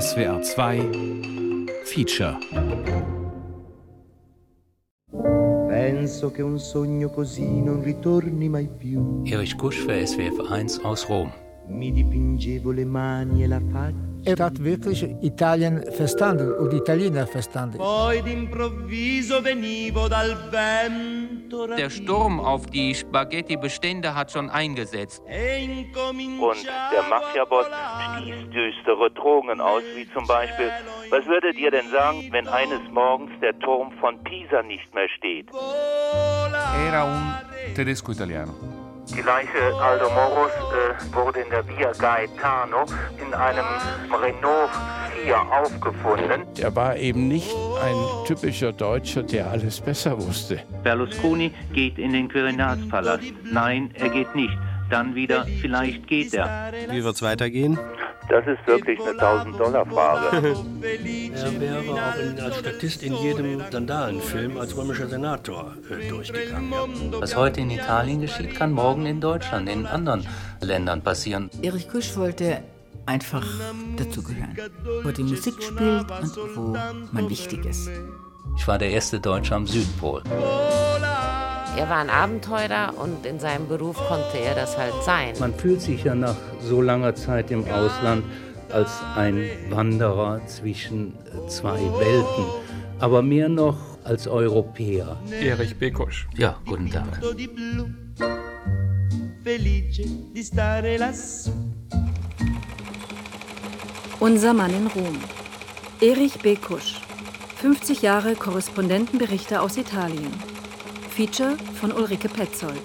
SWR 2 Feature Penso che un sogno così non ritorni mai più. Erich Kusch für SWF 1 aus Rom. Mi dipingevo le mani e la faccia. Er hat wirklich Italien verstanden und Italiener verstanden. Der Sturm auf die Spaghetti-Bestände hat schon eingesetzt. E Und der Mafiaboss stieß düstere Drohungen aus, wie zum Beispiel, was würdet ihr denn sagen, wenn eines Morgens der Turm von Pisa nicht mehr steht? Era un tedesco italiano. Die Leiche Aldo Moros äh, wurde in der Via Gaetano in einem Renault 4 aufgefunden. Er war eben nicht ein typischer Deutscher, der alles besser wusste. Berlusconi geht in den Quirinalspalast. Nein, er geht nicht. Dann wieder, vielleicht geht er. Wie wird's weitergehen? Das ist wirklich eine 1000-Dollar-Frage. Er wäre auch in, als Statist in jedem Sandalenfilm als römischer Senator äh, durchgegangen. Was heute in Italien geschieht, kann morgen in Deutschland, in anderen Ländern passieren. Erich Kusch wollte einfach dazugehören, wo die Musik spielt und wo man wichtig ist. Ich war der erste Deutsche am Südpol. Er war ein Abenteurer und in seinem Beruf konnte er das halt sein. Man fühlt sich ja nach so langer Zeit im Ausland als ein Wanderer zwischen zwei Welten, aber mehr noch als Europäer. Erich Bekusch. Ja, guten Tag. Unser Mann in Rom. Erich B. Kusch. 50 Jahre Korrespondentenberichte aus Italien. Feature von Ulrike Petzold.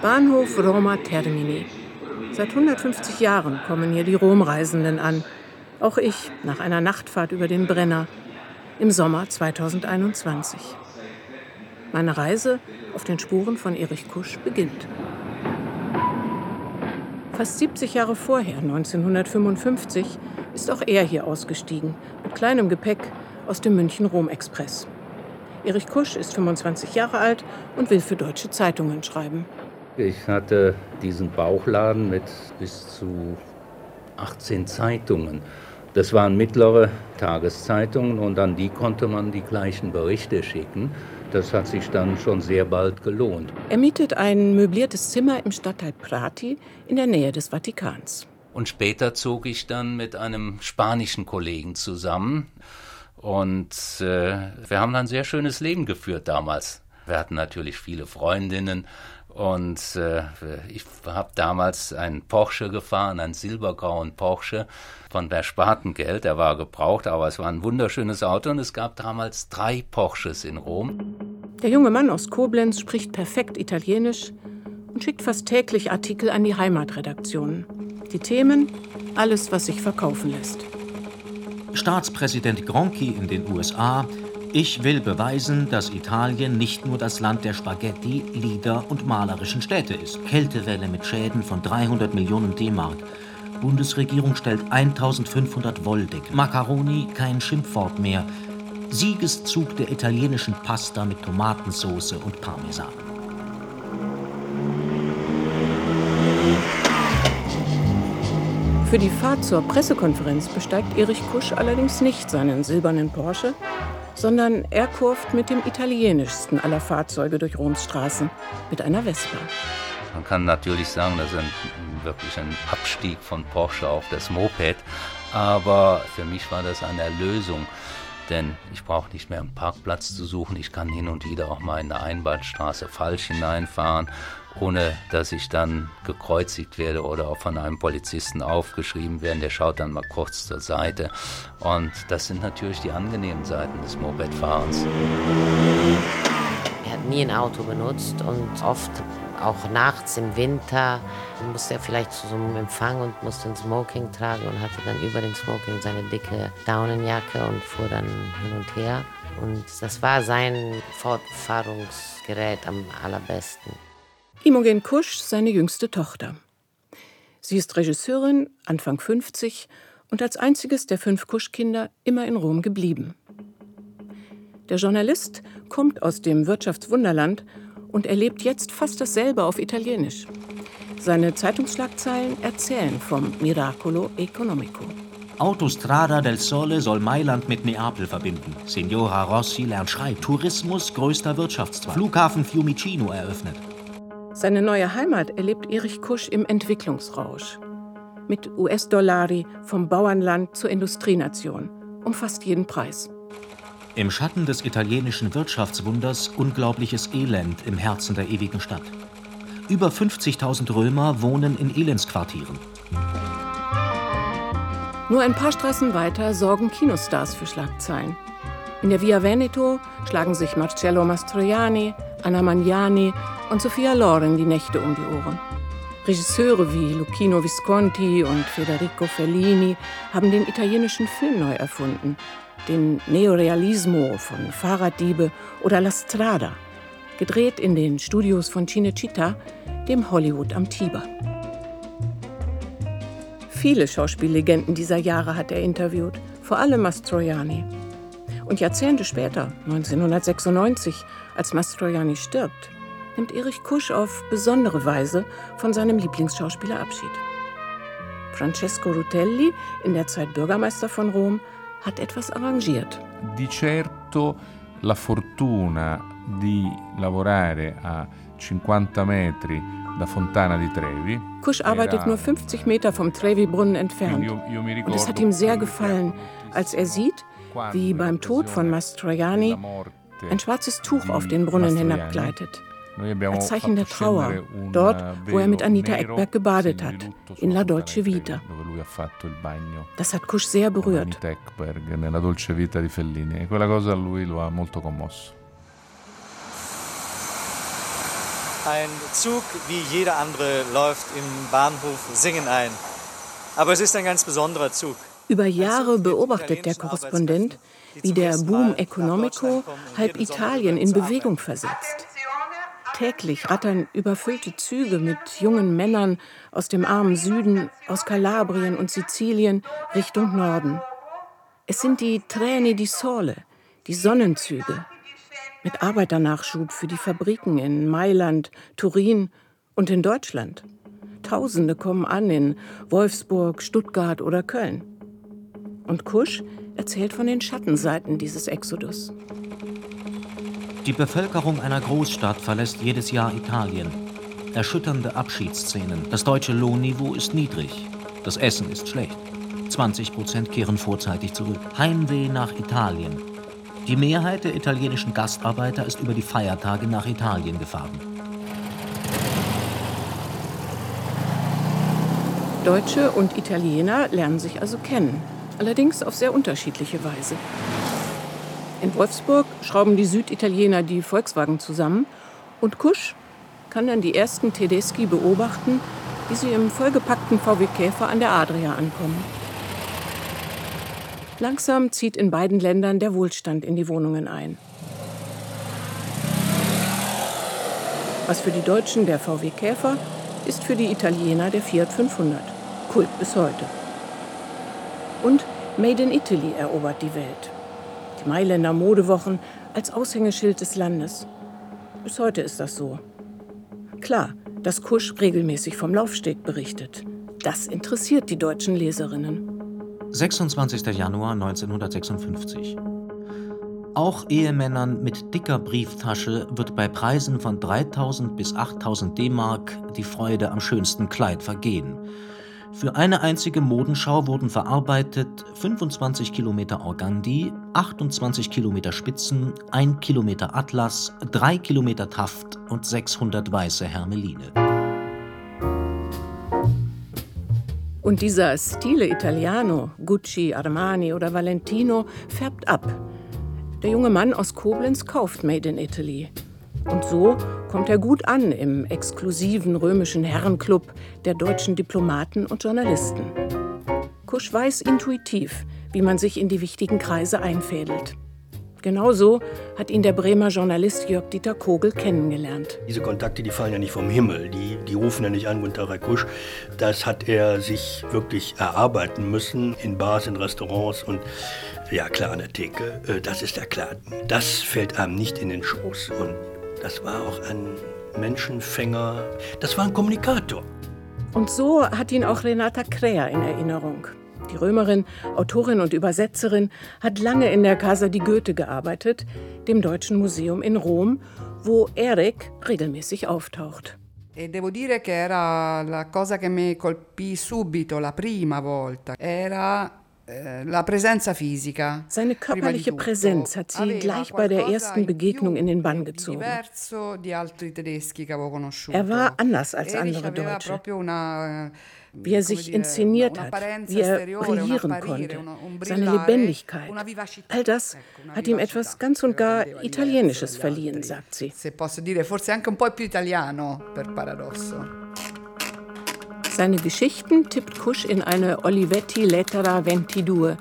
Bahnhof Roma Termini. Seit 150 Jahren kommen hier die Romreisenden an. Auch ich nach einer Nachtfahrt über den Brenner im Sommer 2021. Meine Reise auf den Spuren von Erich Kusch beginnt. Fast 70 Jahre vorher, 1955, ist auch er hier ausgestiegen, mit kleinem Gepäck aus dem München-Rom-Express. Erich Kusch ist 25 Jahre alt und will für deutsche Zeitungen schreiben. Ich hatte diesen Bauchladen mit bis zu 18 Zeitungen. Das waren mittlere Tageszeitungen und an die konnte man die gleichen Berichte schicken. Das hat sich dann schon sehr bald gelohnt. Er mietet ein möbliertes Zimmer im Stadtteil Prati in der Nähe des Vatikans. Und später zog ich dann mit einem spanischen Kollegen zusammen. Und äh, wir haben ein sehr schönes Leben geführt damals. Wir hatten natürlich viele Freundinnen. Und äh, ich habe damals einen Porsche gefahren, einen silbergrauen Porsche von Verspartengeld. Der war gebraucht, aber es war ein wunderschönes Auto und es gab damals drei Porsches in Rom. Der junge Mann aus Koblenz spricht perfekt Italienisch und schickt fast täglich Artikel an die Heimatredaktionen. Die Themen, alles, was sich verkaufen lässt. Staatspräsident Gronchi in den USA. Ich will beweisen, dass Italien nicht nur das Land der Spaghetti, Lieder und malerischen Städte ist. Kältewelle mit Schäden von 300 Millionen D-Mark. Bundesregierung stellt 1500 Wolldeckel. Macaroni kein Schimpfwort mehr. Siegeszug der italienischen Pasta mit Tomatensauce und Parmesan. Für die Fahrt zur Pressekonferenz besteigt Erich Kusch allerdings nicht seinen silbernen Porsche, sondern er kurft mit dem italienischsten aller Fahrzeuge durch Roms Straßen, mit einer Vespa. Man kann natürlich sagen, das ist ein, wirklich ein Abstieg von Porsche auf das Moped, aber für mich war das eine Erlösung, denn ich brauche nicht mehr einen Parkplatz zu suchen, ich kann hin und wieder auch mal in eine Einbahnstraße falsch hineinfahren, ohne dass ich dann gekreuzigt werde oder auch von einem Polizisten aufgeschrieben werde, der schaut dann mal kurz zur Seite und das sind natürlich die angenehmen Seiten des Mopedfahrens. Er hat nie ein Auto benutzt und oft auch nachts im Winter musste er vielleicht zu so einem Empfang und musste ein Smoking tragen und hatte dann über dem Smoking seine dicke Daunenjacke und fuhr dann hin und her. Und das war sein Fortfahrungsgerät am allerbesten. Imogen Kusch, seine jüngste Tochter. Sie ist Regisseurin, Anfang 50 und als einziges der fünf Kusch-Kinder immer in Rom geblieben. Der Journalist kommt aus dem Wirtschaftswunderland und erlebt jetzt fast dasselbe auf Italienisch. Seine Zeitungsschlagzeilen erzählen vom Miracolo Economico. Autostrada del Sole soll Mailand mit Neapel verbinden. Signora Rossi lernt Schrei. Tourismus größter Wirtschaftszweig. Flughafen Fiumicino eröffnet. Seine neue Heimat erlebt Erich Kusch im Entwicklungsrausch. Mit US-Dollari vom Bauernland zur Industrienation. Um fast jeden Preis. Im Schatten des italienischen Wirtschaftswunders unglaubliches Elend im Herzen der ewigen Stadt. Über 50.000 Römer wohnen in Elendsquartieren. Nur ein paar Straßen weiter sorgen Kinostars für Schlagzeilen. In der Via Veneto schlagen sich Marcello Mastroianni, Anna Magnani und Sofia Loren die Nächte um die Ohren. Regisseure wie Lucchino Visconti und Federico Fellini haben den italienischen Film neu erfunden. Den Neorealismo von Fahrraddiebe oder La Strada, gedreht in den Studios von Cinecittà, dem Hollywood am Tiber. Viele Schauspiellegenden dieser Jahre hat er interviewt, vor allem Mastroianni. Und Jahrzehnte später, 1996, als Mastroianni stirbt, nimmt Erich Kusch auf besondere Weise von seinem Lieblingsschauspieler Abschied. Francesco Rutelli, in der Zeit Bürgermeister von Rom, hat etwas arrangiert. Di certo la fortuna di lavorare a 50 metri da Fontana di Trevi. Kusch arbeitet nur 50 Meter vom Trevi-Brunnen entfernt. Und es hat ihm sehr gefallen, als er sieht, wie beim Tod von Mastroianni ein schwarzes Tuch auf den Brunnen hinabgleitet. Als Zeichen der Trauer, dort, wo er mit Anita Ekberg gebadet hat, in La Dolce Vita. Das hat Kusch sehr berührt. Anita Ekberg nella Dolce Vita di Fellini. E. Ein Zug wie jeder andere läuft im Bahnhof Singen ein. Aber es ist ein ganz besonderer Zug. Über Jahre beobachtet der Korrespondent, wie der Boom Economico halb Italien in Bewegung versetzt. Täglich rattern überfüllte Züge mit jungen Männern aus dem armen Süden, aus Kalabrien und Sizilien Richtung Norden. Es sind die Treni di Sole, die Sonnenzüge, mit Arbeiternachschub für die Fabriken in Mailand, Turin und in Deutschland. Tausende kommen an in Wolfsburg, Stuttgart oder Köln. Und Kusch erzählt von den Schattenseiten dieses Exodus. Die Bevölkerung einer Großstadt verlässt jedes Jahr Italien. Erschütternde Abschiedsszenen. Das deutsche Lohnniveau ist niedrig. Das Essen ist schlecht. 20 Prozent kehren vorzeitig zurück. Heimweh nach Italien. Die Mehrheit der italienischen Gastarbeiter ist über die Feiertage nach Italien gefahren. Deutsche und Italiener lernen sich also kennen, allerdings auf sehr unterschiedliche Weise. In Wolfsburg schrauben die Süditaliener die Volkswagen zusammen und Kusch kann dann die ersten Tedeschi beobachten, wie sie im vollgepackten VW Käfer an der Adria ankommen. Langsam zieht in beiden Ländern der Wohlstand in die Wohnungen ein. Was für die Deutschen der VW Käfer ist für die Italiener der Fiat 500. Kult bis heute. Und Made in Italy erobert die Welt. Die Mailänder Modewochen als Aushängeschild des Landes. Bis heute ist das so. Klar, dass Kusch regelmäßig vom Laufsteg berichtet. Das interessiert die deutschen Leserinnen. 26. Januar 1956. Auch Ehemännern mit dicker Brieftasche wird bei Preisen von 3000 bis 8000 D-Mark die Freude am schönsten Kleid vergehen. Für eine einzige Modenschau wurden verarbeitet 25 Kilometer Organdi, 28 Kilometer Spitzen, 1 Kilometer Atlas, 3 Kilometer Taft und 600 weiße Hermeline. Und dieser Stile Italiano, Gucci, Armani oder Valentino, färbt ab. Der junge Mann aus Koblenz kauft Made in Italy. Und so kommt er gut an im exklusiven römischen Herrenclub der deutschen Diplomaten und Journalisten. Kusch weiß intuitiv, wie man sich in die wichtigen Kreise einfädelt. Genauso hat ihn der Bremer Journalist Jörg-Dieter Kogel kennengelernt. Diese Kontakte, die fallen ja nicht vom Himmel. Die, die rufen ja nicht an, Herr Kusch. Das hat er sich wirklich erarbeiten müssen in Bars, in Restaurants und ja, klar, an der Theke. Äh, das ist ja klar. Das fällt einem nicht in den Schoß. Und das war auch ein Menschenfänger. Das war ein Kommunikator. Und so hat ihn auch Renata Krea in Erinnerung. Die Römerin, Autorin und Übersetzerin, hat lange in der Casa di Goethe gearbeitet, dem Deutschen Museum in Rom, wo Erik regelmäßig auftaucht. E devo dire che era la cosa che mi colpì subito la prima volta. Era eh, fisica. Seine körperliche Präsenz hat sie gleich bei der ersten Begegnung in den Bann gezogen. Er war anders als andere Deutsche. una Wie er sich inszeniert hat, wie er brillieren konnte, seine Lebendigkeit. All das hat ihm etwas ganz und gar Italienisches verliehen, sagt sie. se posso dire, forse anche un po' più italiano, per paradosso. Seine Geschichten tippt Kusch in eine Olivetti Lettera 22,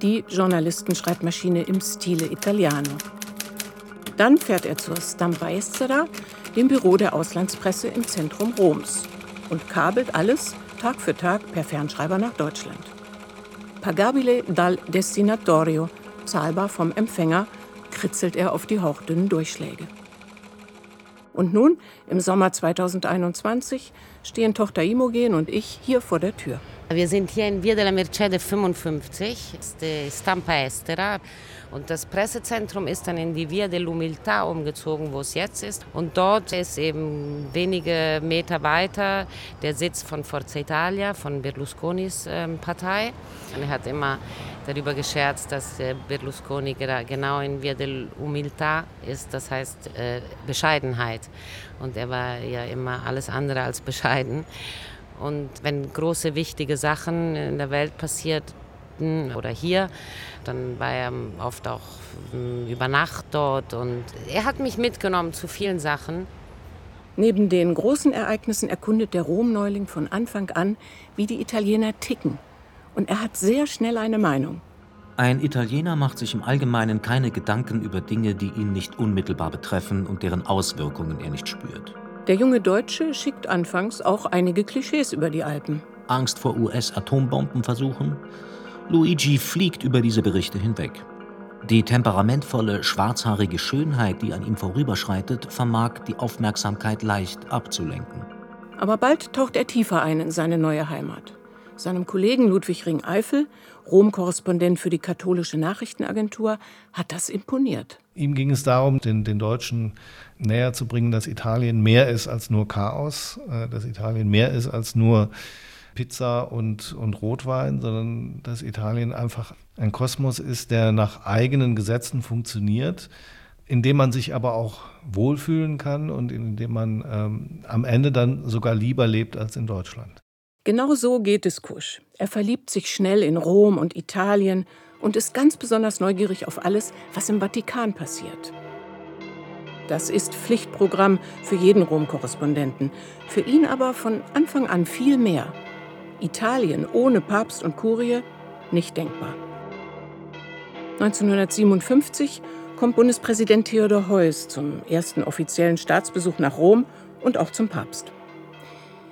die Journalistenschreibmaschine im Stile Italiano. Dann fährt er zur Stampa Estera, dem Büro der Auslandspresse im Zentrum Roms, und kabelt alles Tag für Tag per Fernschreiber nach Deutschland. Pagabile dal destinatorio, zahlbar vom Empfänger, kritzelt er auf die hauchdünnen Durchschläge. Und nun, im Sommer 2021, stehen Tochter Imogen und ich hier vor der Tür. Wir sind hier in Via della Mercede 55, ist die Stampa Estera. Und das Pressezentrum ist dann in die Via dell'Umiltà umgezogen, wo es jetzt ist. Und dort ist eben wenige Meter weiter der Sitz von Forza Italia, von Berlusconis ähm, Partei. Und er hat immer darüber gescherzt, dass äh, Berlusconi genau in Via dell'Umiltà ist, das heißt äh, Bescheidenheit. Und er war ja immer alles andere als bescheiden. Und wenn große, wichtige Sachen in der Welt passierten oder hier, dann war er oft auch mm, über Nacht dort. Und er hat mich mitgenommen zu vielen Sachen. Neben den großen Ereignissen erkundet der Rom-Neuling von Anfang an, wie die Italiener ticken. Und er hat sehr schnell eine Meinung. Ein Italiener macht sich im Allgemeinen keine Gedanken über Dinge, die ihn nicht unmittelbar betreffen und deren Auswirkungen er nicht spürt. Der junge Deutsche schickt anfangs auch einige Klischees über die Alpen. Angst vor US-Atombombenversuchen? Luigi fliegt über diese Berichte hinweg. Die temperamentvolle, schwarzhaarige Schönheit, die an ihm vorüberschreitet, vermag die Aufmerksamkeit leicht abzulenken. Aber bald taucht er tiefer ein in seine neue Heimat. Seinem Kollegen Ludwig Ring-Eifel, Rom-Korrespondent für die katholische Nachrichtenagentur, hat das imponiert. Ihm ging es darum, den, den Deutschen näher zu bringen, dass Italien mehr ist als nur Chaos, äh, dass Italien mehr ist als nur Pizza und, und Rotwein, sondern dass Italien einfach ein Kosmos ist, der nach eigenen Gesetzen funktioniert, in dem man sich aber auch wohlfühlen kann und in dem man ähm, am Ende dann sogar lieber lebt als in Deutschland. Genau so geht es Kusch. Er verliebt sich schnell in Rom und Italien und ist ganz besonders neugierig auf alles, was im Vatikan passiert. Das ist Pflichtprogramm für jeden Rom-Korrespondenten, für ihn aber von Anfang an viel mehr. Italien ohne Papst und Kurie nicht denkbar. 1957 kommt Bundespräsident Theodor Heuss zum ersten offiziellen Staatsbesuch nach Rom und auch zum Papst.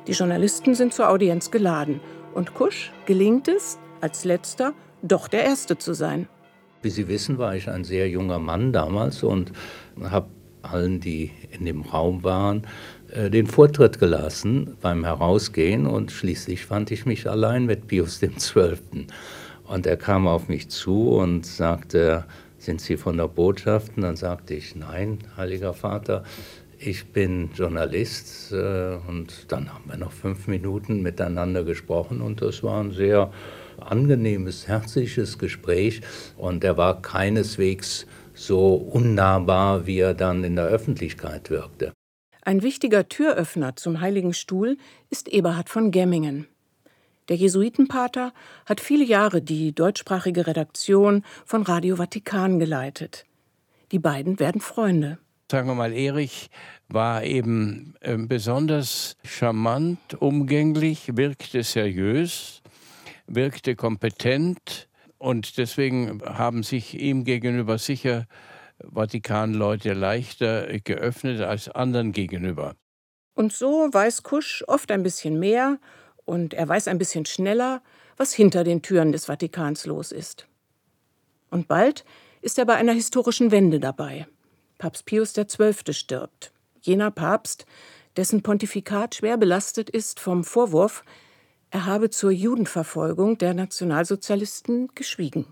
Die Journalisten sind zur Audienz geladen und Kusch gelingt es, als letzter doch der Erste zu sein. Wie Sie wissen, war ich ein sehr junger Mann damals und habe allen, die in dem Raum waren, äh, den Vortritt gelassen beim Herausgehen und schließlich fand ich mich allein mit Pius XII. Und er kam auf mich zu und sagte, sind Sie von der Botschaft? Und dann sagte ich, nein, Heiliger Vater, ich bin Journalist. äh, Und dann haben wir noch fünf Minuten miteinander gesprochen und das war ein sehr angenehmes, herzliches Gespräch. Und er war keineswegs so unnahbar, wie er dann in der Öffentlichkeit wirkte. Ein wichtiger Türöffner zum Heiligen Stuhl ist Eberhard von Gemmingen. Der Jesuitenpater hat viele Jahre die deutschsprachige Redaktion von Radio Vatikan geleitet. Die beiden werden Freunde. Sagen wir mal, Erich war eben äh, besonders charmant, umgänglich, wirkte seriös, wirkte kompetent und deswegen haben sich ihm gegenüber sicher Vatikanleute leichter geöffnet als anderen gegenüber. Und so weiß Kusch oft ein bisschen mehr und er weiß ein bisschen schneller, was hinter den Türen des Vatikans los ist. Und bald ist er bei einer historischen Wende dabei. Papst Pius XII. stirbt. Jener Papst, dessen Pontifikat schwer belastet ist vom Vorwurf, er habe zur Judenverfolgung der Nationalsozialisten geschwiegen.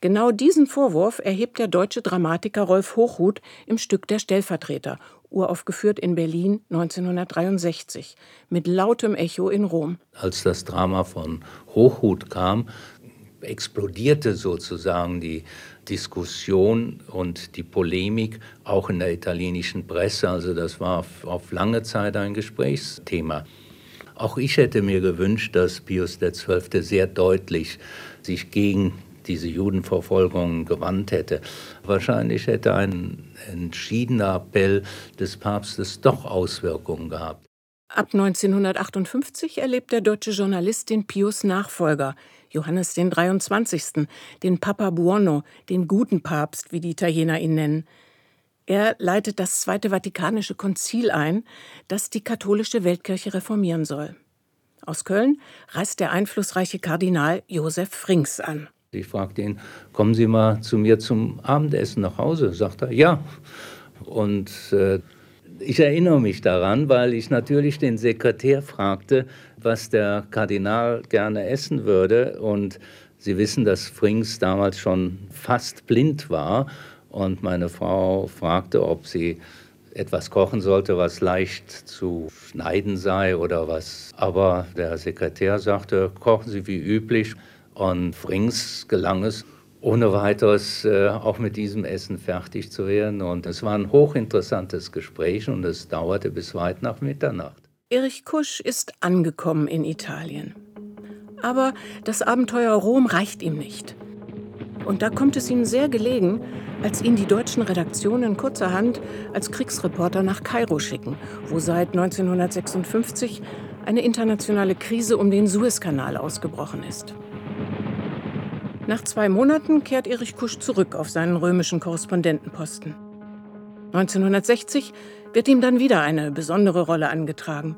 Genau diesen Vorwurf erhebt der deutsche Dramatiker Rolf Hochhuth im Stück Der Stellvertreter, uraufgeführt in Berlin 1963, mit lautem Echo in Rom. Als das Drama von Hochhuth kam, explodierte sozusagen die Diskussion und die Polemik auch in der italienischen Presse. Also das war auf, auf lange Zeit ein Gesprächsthema. Auch ich hätte mir gewünscht, dass Pius XII. sehr deutlich sich gegen diese Judenverfolgung gewandt hätte. Wahrscheinlich hätte ein entschiedener Appell des Papstes doch Auswirkungen gehabt. Ab 1958 erlebt der deutsche Journalist den Pius Nachfolger, Johannes den 23., den Papa Buono, den guten Papst, wie die Italiener ihn nennen. Er leitet das Zweite Vatikanische Konzil ein, das die katholische Weltkirche reformieren soll. Aus Köln reist der einflussreiche Kardinal Josef Frings an. Ich fragte ihn, kommen Sie mal zu mir zum Abendessen nach Hause? Sagt er, ja. Und äh, ich erinnere mich daran, weil ich natürlich den Sekretär fragte, was der Kardinal gerne essen würde. Und Sie wissen, dass Frings damals schon fast blind war. Und meine Frau fragte, ob sie etwas kochen sollte, was leicht zu schneiden sei oder was. Aber der Sekretär sagte, kochen Sie wie üblich. Und Frings gelang es, ohne weiteres äh, auch mit diesem Essen fertig zu werden. Und es war ein hochinteressantes Gespräch und es dauerte bis weit nach Mitternacht. Erich Kusch ist angekommen in Italien. Aber das Abenteuer Rom reicht ihm nicht. Und da kommt es ihm sehr gelegen, als ihn die deutschen Redaktionen kurzerhand als Kriegsreporter nach Kairo schicken, wo seit 1956 eine internationale Krise um den Suezkanal ausgebrochen ist. Nach zwei Monaten kehrt Erich Kusch zurück auf seinen römischen Korrespondentenposten. 1960 wird ihm dann wieder eine besondere Rolle angetragen.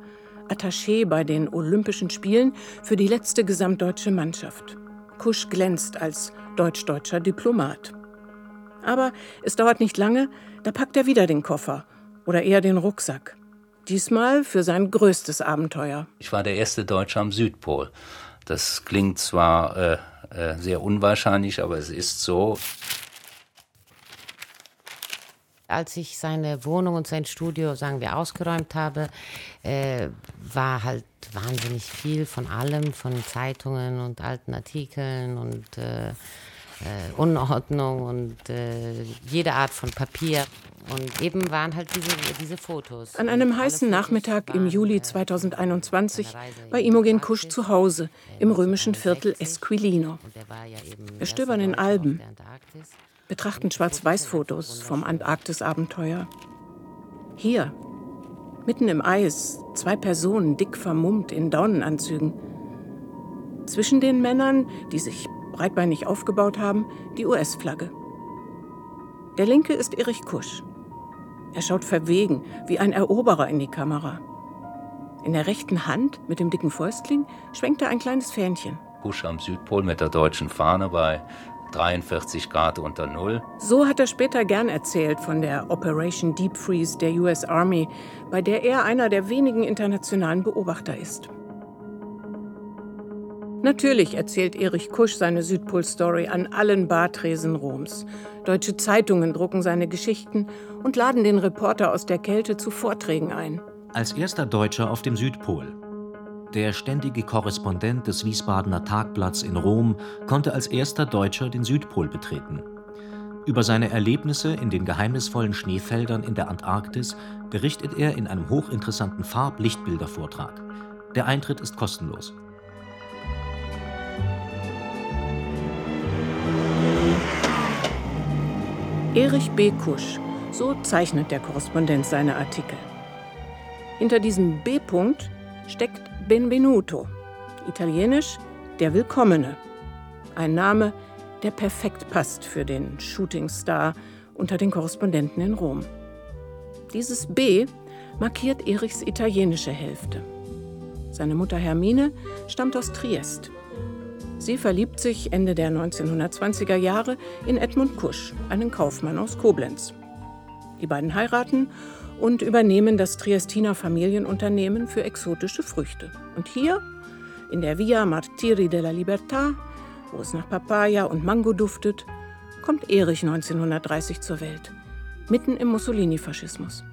Attaché bei den Olympischen Spielen für die letzte gesamtdeutsche Mannschaft. Kusch glänzt als deutsch-deutscher Diplomat. Aber es dauert nicht lange, da packt er wieder den Koffer oder eher den Rucksack. Diesmal für sein größtes Abenteuer. Ich war der erste Deutsche am Südpol. Das klingt zwar äh, äh, sehr unwahrscheinlich, aber es ist so. Als ich seine Wohnung und sein Studio, sagen wir, ausgeräumt habe, äh, war halt wahnsinnig viel von allem, von Zeitungen und alten Artikeln und äh, äh, Unordnung und äh, jede Art von Papier. Und eben waren halt diese, diese Fotos. An einem heißen Nachmittag im Juli 2021 war Imogen Kusch zu Hause im römischen Viertel Esquilino. Wir stöbern in Alben, betrachten Schwarz-Weiß-Fotos vom Antarktis-Abenteuer. Hier, mitten im Eis, zwei Personen dick vermummt in Daunenanzügen. Zwischen den Männern, die sich breitbeinig aufgebaut haben, die US-Flagge. Der linke ist Erich Kusch. Er schaut verwegen, wie ein Eroberer in die Kamera. In der rechten Hand, mit dem dicken Fäustling, schwenkt er ein kleines Fähnchen. Kusch am Südpol mit der deutschen Fahne bei 43 Grad unter Null. So hat er später gern erzählt von der Operation Deep Freeze der US Army, bei der er einer der wenigen internationalen Beobachter ist. Natürlich erzählt Erich Kusch seine Südpol-Story an allen Bartresen Roms. Deutsche Zeitungen drucken seine Geschichten und laden den Reporter aus der Kälte zu Vorträgen ein. Als erster Deutscher auf dem Südpol. Der ständige Korrespondent des Wiesbadener Tagblatts in Rom konnte als erster Deutscher den Südpol betreten. Über seine Erlebnisse in den geheimnisvollen Schneefeldern in der Antarktis berichtet er in einem hochinteressanten Farb-Lichtbilder-Vortrag. Der Eintritt ist kostenlos. Erich B. Kusch, so zeichnet der Korrespondent seine Artikel. Hinter diesem B-Punkt steckt Benvenuto, italienisch der Willkommene. Ein Name, der perfekt passt für den Shootingstar unter den Korrespondenten in Rom. Dieses B markiert Erichs italienische Hälfte. Seine Mutter Hermine stammt aus Triest. Sie verliebt sich Ende der 1920er Jahre in Edmund Kusch, einen Kaufmann aus Koblenz. Die beiden heiraten und übernehmen das Triestiner Familienunternehmen für exotische Früchte. Und hier, in der Via Martiri della Libertà, wo es nach Papaya und Mango duftet, kommt Erich 1930 zur Welt, mitten im Mussolini-Faschismus.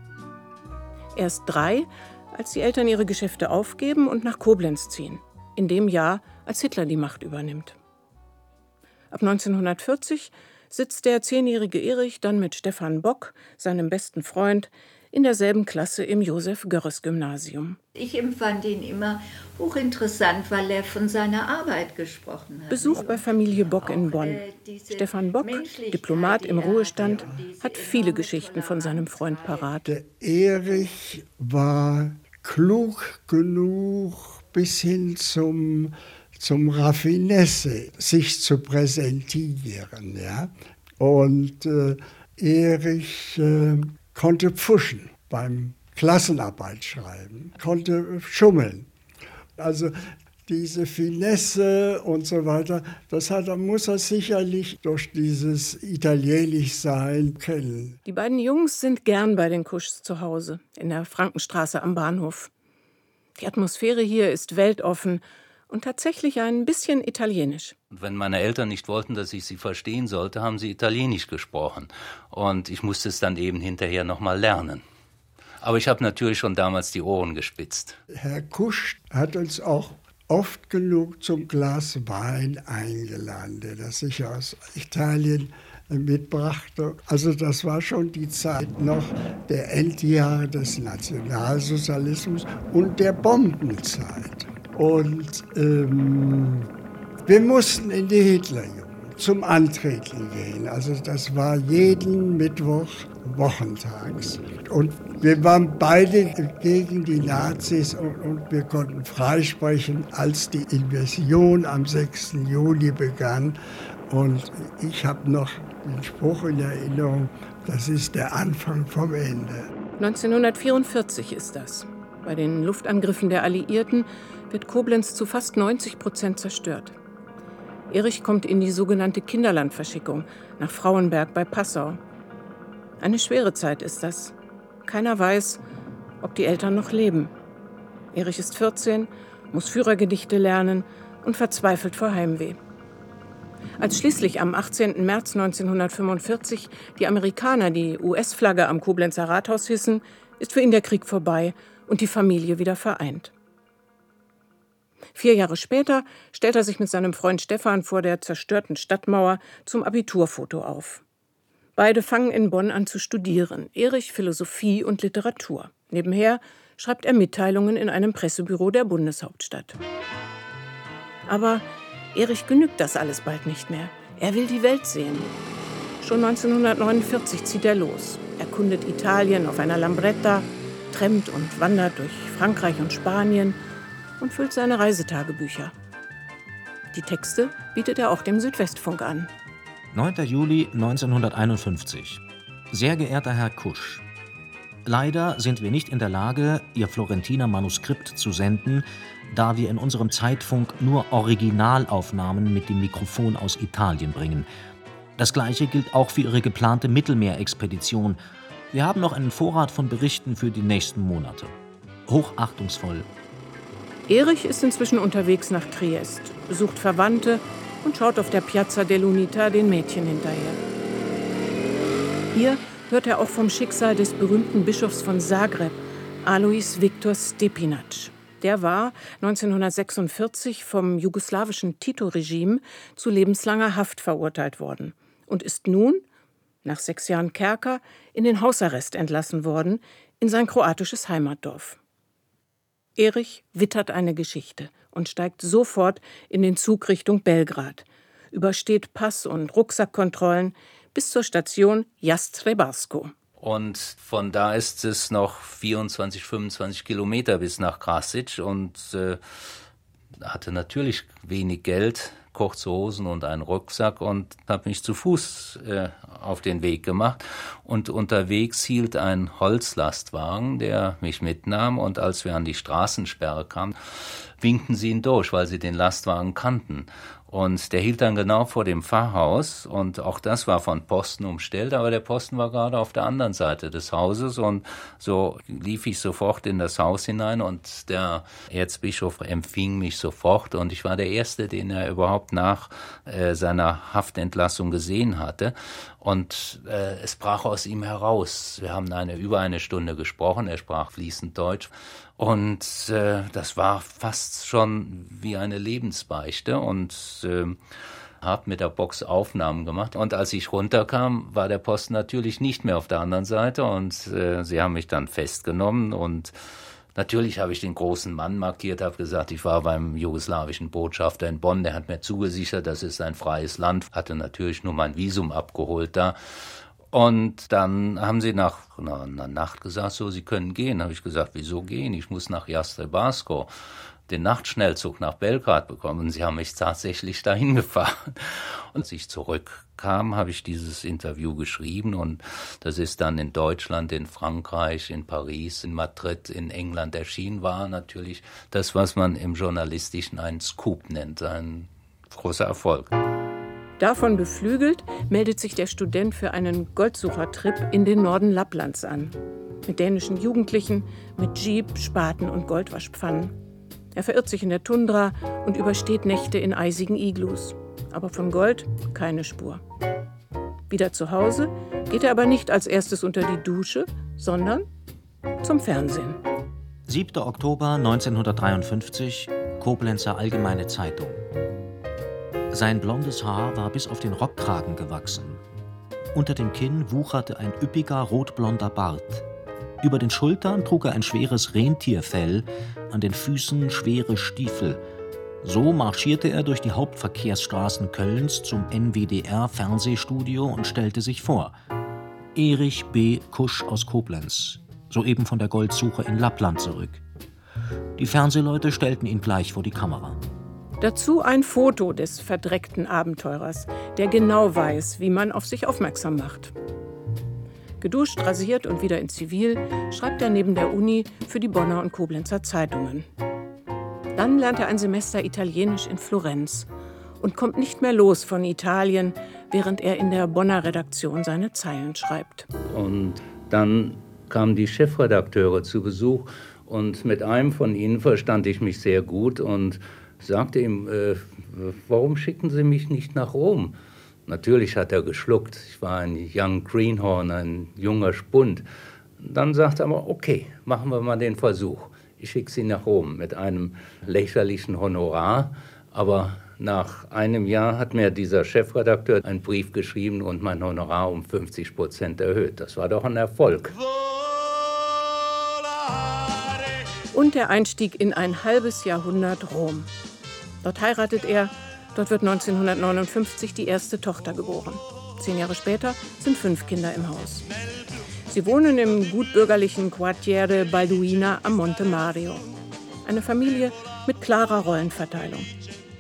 Er ist drei, als die Eltern ihre Geschäfte aufgeben und nach Koblenz ziehen, in dem Jahr, als Hitler die Macht übernimmt. Ab 1940 sitzt der zehnjährige Erich dann mit Stefan Bock, seinem besten Freund, in derselben Klasse im Josef-Görres-Gymnasium. Ich empfand ihn immer hochinteressant, weil er von seiner Arbeit gesprochen hat. Besuch bei Familie Bock in Bonn. Äh, Stefan Bock, Diplomat im Ruhestand, hat viele Geschichten von seinem Freund parat. Der Erich war klug genug bis hin zum zum Raffinesse sich zu präsentieren. Ja? Und äh, Erich äh, konnte pfuschen beim Klassenarbeit schreiben, konnte schummeln. Also diese Finesse und so weiter, das hat, muss er sicherlich durch dieses Italienischsein kennen. Die beiden Jungs sind gern bei den Kuschs zu Hause, in der Frankenstraße am Bahnhof. Die Atmosphäre hier ist weltoffen und tatsächlich ein bisschen italienisch. Und wenn meine Eltern nicht wollten, dass ich sie verstehen sollte, haben sie italienisch gesprochen. Und ich musste es dann eben hinterher nochmal lernen. Aber ich habe natürlich schon damals die Ohren gespitzt. Herr Kusch hat uns auch oft genug zum Glas Wein eingeladen, der das sich aus Italien mitbrachte. Also das war schon die Zeit noch der Endjahre des Nationalsozialismus und der Bombenzeit. Und ähm, wir mussten in die Hitlerjugend zum Antreten gehen. Also das war jeden Mittwoch wochentags. Und wir waren beide gegen die Nazis und, und wir konnten freisprechen, als die Invasion am 6. Juli begann. Und ich habe noch den Spruch in Erinnerung, das ist der Anfang vom Ende. 1944 ist das. Bei den Luftangriffen der Alliierten wird Koblenz zu fast 90 Prozent zerstört. Erich kommt in die sogenannte Kinderlandverschickung nach Frauenberg bei Passau. Eine schwere Zeit ist das. Keiner weiß, ob die Eltern noch leben. Erich ist 14, muss Führergedichte lernen und verzweifelt vor Heimweh. Als schließlich am 18. März 1945 die Amerikaner die US-Flagge am Koblenzer Rathaus hissen, ist für ihn der Krieg vorbei und die Familie wieder vereint. Vier Jahre später stellt er sich mit seinem Freund Stefan vor der zerstörten Stadtmauer zum Abiturfoto auf. Beide fangen in Bonn an zu studieren, Erich Philosophie und Literatur. Nebenher schreibt er Mitteilungen in einem Pressebüro der Bundeshauptstadt. Aber Erich genügt das alles bald nicht mehr. Er will die Welt sehen. Schon 1949 zieht er los, erkundet Italien auf einer Lambretta, trennt und wandert durch Frankreich und Spanien und füllt seine Reisetagebücher. Die Texte bietet er auch dem Südwestfunk an. 9. Juli 1951. Sehr geehrter Herr Kusch, Leider sind wir nicht in der Lage, Ihr Florentiner Manuskript zu senden, da wir in unserem Zeitfunk nur Originalaufnahmen mit dem Mikrofon aus Italien bringen. Das gleiche gilt auch für Ihre geplante Mittelmeerexpedition. Wir haben noch einen Vorrat von Berichten für die nächsten Monate. Hochachtungsvoll, Erich ist inzwischen unterwegs nach Triest, besucht Verwandte und schaut auf der Piazza dell'Unità den Mädchen hinterher. Hier hört er auch vom Schicksal des berühmten Bischofs von Zagreb, Alois Viktor Stepinac. Der war 1946 vom jugoslawischen Tito-Regime zu lebenslanger Haft verurteilt worden und ist nun, nach sechs Jahren Kerker, in den Hausarrest entlassen worden in sein kroatisches Heimatdorf. Erich wittert eine Geschichte und steigt sofort in den Zug Richtung Belgrad, übersteht Pass- und Rucksackkontrollen bis zur Station Jastrebarsko. Und von da ist es noch 24, 25 Kilometer bis nach Krasic und äh, hatte natürlich wenig Geld, kurze Hosen und einen Rucksack und habe mich zu Fuß äh, auf den Weg gemacht. Und unterwegs hielt ein Holzlastwagen, der mich mitnahm. Und als wir an die Straßensperre kamen, winkten sie ihn durch, weil sie den Lastwagen kannten. Und der hielt dann genau vor dem Pfarrhaus und auch das war von Posten umstellt, aber der Posten war gerade auf der anderen Seite des Hauses und so lief ich sofort in das Haus hinein und der Erzbischof empfing mich sofort und ich war der Erste, den er überhaupt nach äh, seiner Haftentlassung gesehen hatte. Und äh, es brach aus ihm heraus. Wir haben eine, über eine Stunde gesprochen. Er sprach fließend Deutsch. Und äh, das war fast schon wie eine Lebensbeichte. Und äh, habe mit der Box Aufnahmen gemacht. Und als ich runterkam, war der Posten natürlich nicht mehr auf der anderen Seite. Und äh, sie haben mich dann festgenommen und Natürlich habe ich den großen Mann markiert, habe gesagt, ich war beim jugoslawischen Botschafter in Bonn, der hat mir zugesichert, das ist ein freies Land, hatte natürlich nur mein Visum abgeholt da. Und dann haben sie nach einer Nacht gesagt, so, Sie können gehen. Habe ich gesagt, wieso gehen? Ich muss nach Jastrebarsko den Nachtschnellzug nach Belgrad bekommen. Und sie haben mich tatsächlich dahin gefahren. Und als ich zurückkam, habe ich dieses Interview geschrieben und das ist dann in Deutschland, in Frankreich, in Paris, in Madrid, in England erschienen, war natürlich das, was man im Journalistischen einen Scoop nennt, ein großer Erfolg. Davon beflügelt meldet sich der Student für einen Goldsuchertrip in den Norden Lapplands an. Mit dänischen Jugendlichen, mit Jeep, Spaten und Goldwaschpfannen. Er verirrt sich in der Tundra und übersteht Nächte in eisigen Iglus. Aber von Gold keine Spur. Wieder zu Hause geht er aber nicht als erstes unter die Dusche, sondern zum Fernsehen. 7. Oktober 1953, Koblenzer Allgemeine Zeitung. Sein blondes Haar war bis auf den Rockkragen gewachsen. Unter dem Kinn wucherte ein üppiger rotblonder Bart. Über den Schultern trug er ein schweres Rentierfell, an den Füßen schwere Stiefel. So marschierte er durch die Hauptverkehrsstraßen Kölns zum NWDR-Fernsehstudio und stellte sich vor. Erich B. Kusch aus Koblenz, soeben von der Goldsuche in Lappland zurück. Die Fernsehleute stellten ihn gleich vor die Kamera. Dazu ein Foto des verdreckten Abenteurers, der genau weiß, wie man auf sich aufmerksam macht. Geduscht, rasiert und wieder in Zivil schreibt er neben der Uni für die Bonner und Koblenzer Zeitungen. Dann lernt er ein Semester Italienisch in Florenz und kommt nicht mehr los von Italien, während er in der Bonner Redaktion seine Zeilen schreibt. Und dann kamen die Chefredakteure zu Besuch und mit einem von ihnen verstand ich mich sehr gut und sagte ihm, äh, warum schicken Sie mich nicht nach Rom? Natürlich hat er geschluckt. Ich war ein Young Greenhorn, ein junger Spund. Dann sagte er aber, okay, machen wir mal den Versuch. Ich schicke Sie nach Rom mit einem lächerlichen Honorar. Aber nach einem Jahr hat mir dieser Chefredakteur einen Brief geschrieben und mein Honorar um 50 Prozent erhöht. Das war doch ein Erfolg. Und der Einstieg in ein halbes Jahrhundert Rom. Dort heiratet er Dort wird 1959 die erste Tochter geboren. Zehn Jahre später sind fünf Kinder im Haus. Sie wohnen im gutbürgerlichen Quartiere Balduina am Monte Mario. Eine Familie mit klarer Rollenverteilung.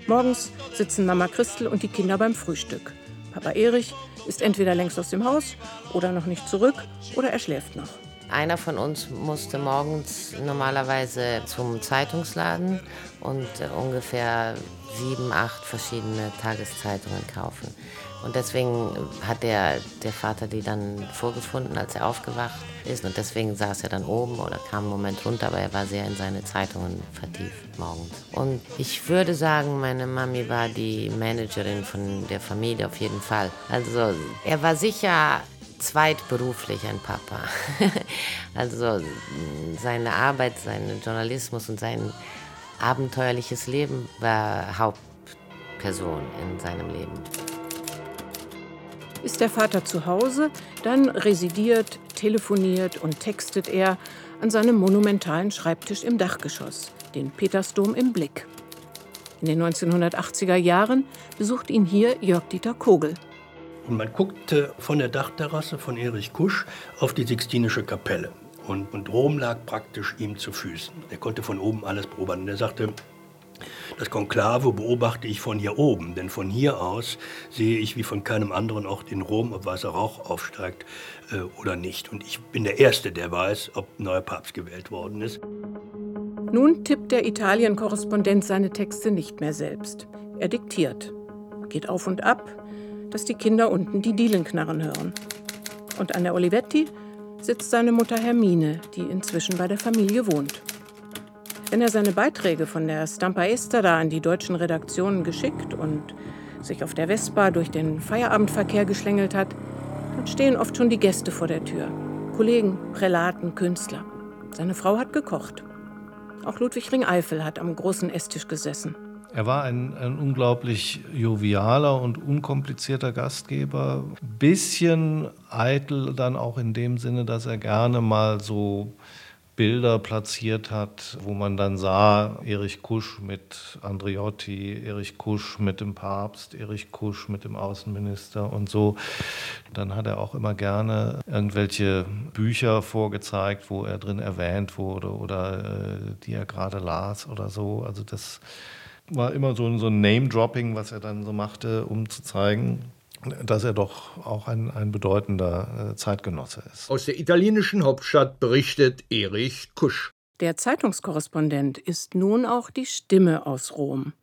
Morgens sitzen Mama Christel und die Kinder beim Frühstück. Papa Erich ist entweder längst aus dem Haus oder noch nicht zurück oder er schläft noch. Einer von uns musste morgens normalerweise zum Zeitungsladen und ungefähr sieben, acht verschiedene Tageszeitungen kaufen. Und deswegen hat der, der Vater die dann vorgefunden, als er aufgewacht ist. Und deswegen saß er dann oben oder kam einen Moment runter, aber er war sehr in seine Zeitungen vertieft morgens. Und ich würde sagen, meine Mami war die Managerin von der Familie auf jeden Fall. Also er war sicher zweitberuflich ein Papa. also seine Arbeit, sein Journalismus und sein abenteuerliches Leben war Hauptperson in seinem Leben. Ist der Vater zu Hause, dann residiert, telefoniert und textet er an seinem monumentalen Schreibtisch im Dachgeschoss, den Petersdom im Blick. In den 1980er Jahren besucht ihn hier Jörg-Dieter Kogel. Und man guckte von der Dachterrasse von Erich Kusch auf die Sixtinische Kapelle. Und, und Rom lag praktisch ihm zu Füßen. Er konnte von oben alles beobachten. Und er sagte, das Konklave beobachte ich von hier oben, denn von hier aus sehe ich wie von keinem anderen Ort in Rom, ob weißer Rauch aufsteigt äh, oder nicht. Und ich bin der Erste, der weiß, ob ein neuer Papst gewählt worden ist. Nun tippt der Italien-Korrespondent seine Texte nicht mehr selbst. Er diktiert. geht auf und ab, dass die Kinder unten die Dielen knarren hören. Und an der Olivetti sitzt seine Mutter Hermine, die inzwischen bei der Familie wohnt. Wenn er seine Beiträge von der Stampa Estera an die deutschen Redaktionen geschickt und sich auf der Vespa durch den Feierabendverkehr geschlängelt hat, dann stehen oft schon die Gäste vor der Tür. Kollegen, Prälaten, Künstler. Seine Frau hat gekocht. Auch Ludwig Ringeifel hat am großen Esstisch gesessen. Er war ein, ein, unglaublich jovialer und unkomplizierter Gastgeber. Bisschen eitel dann auch in dem Sinne, dass er gerne mal so Bilder platziert hat, wo man dann sah, Erich Kusch mit Andreotti, Erich Kusch mit dem Papst, Erich Kusch mit dem Außenminister und so. Dann hat er auch immer gerne irgendwelche Bücher vorgezeigt, wo er drin erwähnt wurde oder äh, die er gerade las oder so. Also das war immer so, so ein Name-Dropping, was er dann so machte, um zu zeigen, dass er doch auch ein, ein bedeutender äh, Zeitgenosse ist. Aus der italienischen Hauptstadt berichtet Erich Kusch. Der Zeitungskorrespondent ist nun auch die Stimme aus Rom.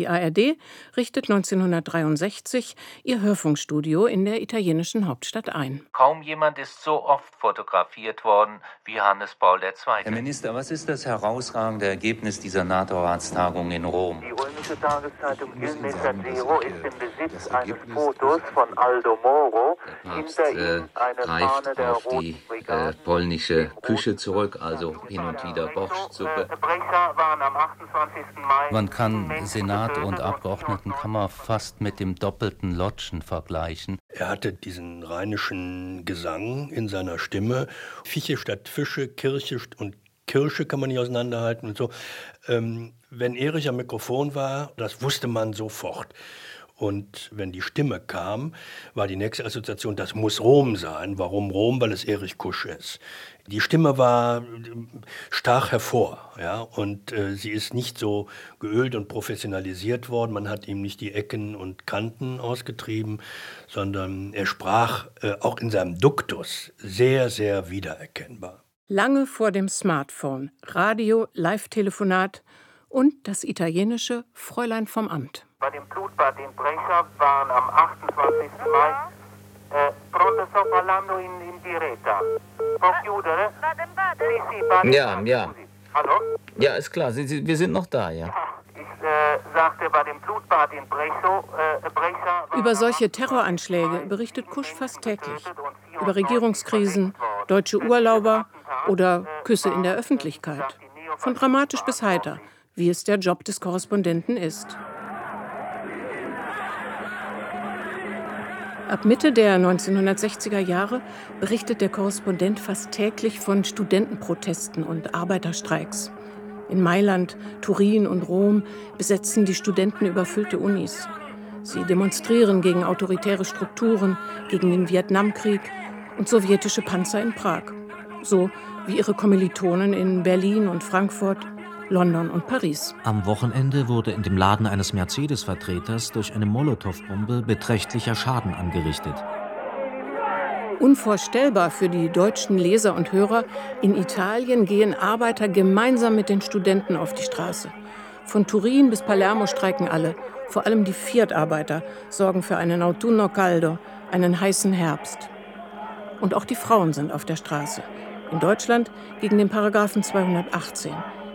Die ARD richtet 1963 ihr Hörfunkstudio in der italienischen Hauptstadt ein. Kaum jemand ist so oft fotografiert worden wie Hannes Paul II. Herr Minister, was ist das herausragende Ergebnis dieser NATO-Ratstagung in Rom? Die römische Tageszeitung Il Messaggero ist im Besitz eines Fotos von Aldo Moro. Hinter äh, ihm eine greift Fahne der auf die äh, polnische Küche zurück, also hin und wieder Borschtsuppe. Brecher waren am 28. Mai. Man kann Senat und Abgeordnetenkammer fast mit dem doppelten Lotschen vergleichen. Er hatte diesen rheinischen Gesang in seiner Stimme. Fische statt Fische, Kirche und Kirsche kann man nicht auseinanderhalten und so. Ähm, wenn Erich am Mikrofon war, das wusste man sofort. Und wenn die Stimme kam, war die nächste Assoziation, das muss Rom sein. Warum Rom? Weil es Erich Kusch ist. Die Stimme war stach hervor, ja, und äh, sie ist nicht so geölt und professionalisiert worden. Man hat ihm nicht die Ecken und Kanten ausgetrieben, sondern er sprach äh, auch in seinem Duktus sehr, sehr wiedererkennbar. Lange vor dem Smartphone, Radio, Live-Telefonat und das italienische Fräulein vom Amt. Bei dem Blutbad in Brescia waren am 28. Mai eh, pronto sto parlando in, in diretta. Ja, ja. Hallo? Ja, ist klar. Sie, Sie, wir sind noch da, ja. Ich äh, sagte bei dem Blutbad in Brescia, äh, Über solche Terroranschläge berichtet Kusch fast täglich. Über Regierungskrisen, deutsche Urlauber oder Küsse in der Öffentlichkeit. Von dramatisch bis heiter, wie es der Job des Korrespondenten ist. Ab Mitte der 1960er Jahre berichtet der Korrespondent fast täglich von Studentenprotesten und Arbeiterstreiks. In Mailand, Turin und Rom besetzen die Studenten überfüllte Unis. Sie demonstrieren gegen autoritäre Strukturen, gegen den Vietnamkrieg und sowjetische Panzer in Prag. So wie ihre Kommilitonen in Berlin und Frankfurt, London und Paris. Am Wochenende wurde in dem Laden eines Mercedes-Vertreters durch eine Molotow-Bombe beträchtlicher Schaden angerichtet. Unvorstellbar für die deutschen Leser und Hörer, in Italien gehen Arbeiter gemeinsam mit den Studenten auf die Straße. Von Turin bis Palermo streiken alle. Vor allem die Fiat-Arbeiter sorgen für einen Autunno caldo, einen heißen Herbst. Und auch die Frauen sind auf der Straße. In Deutschland gegen den Paragraphen 218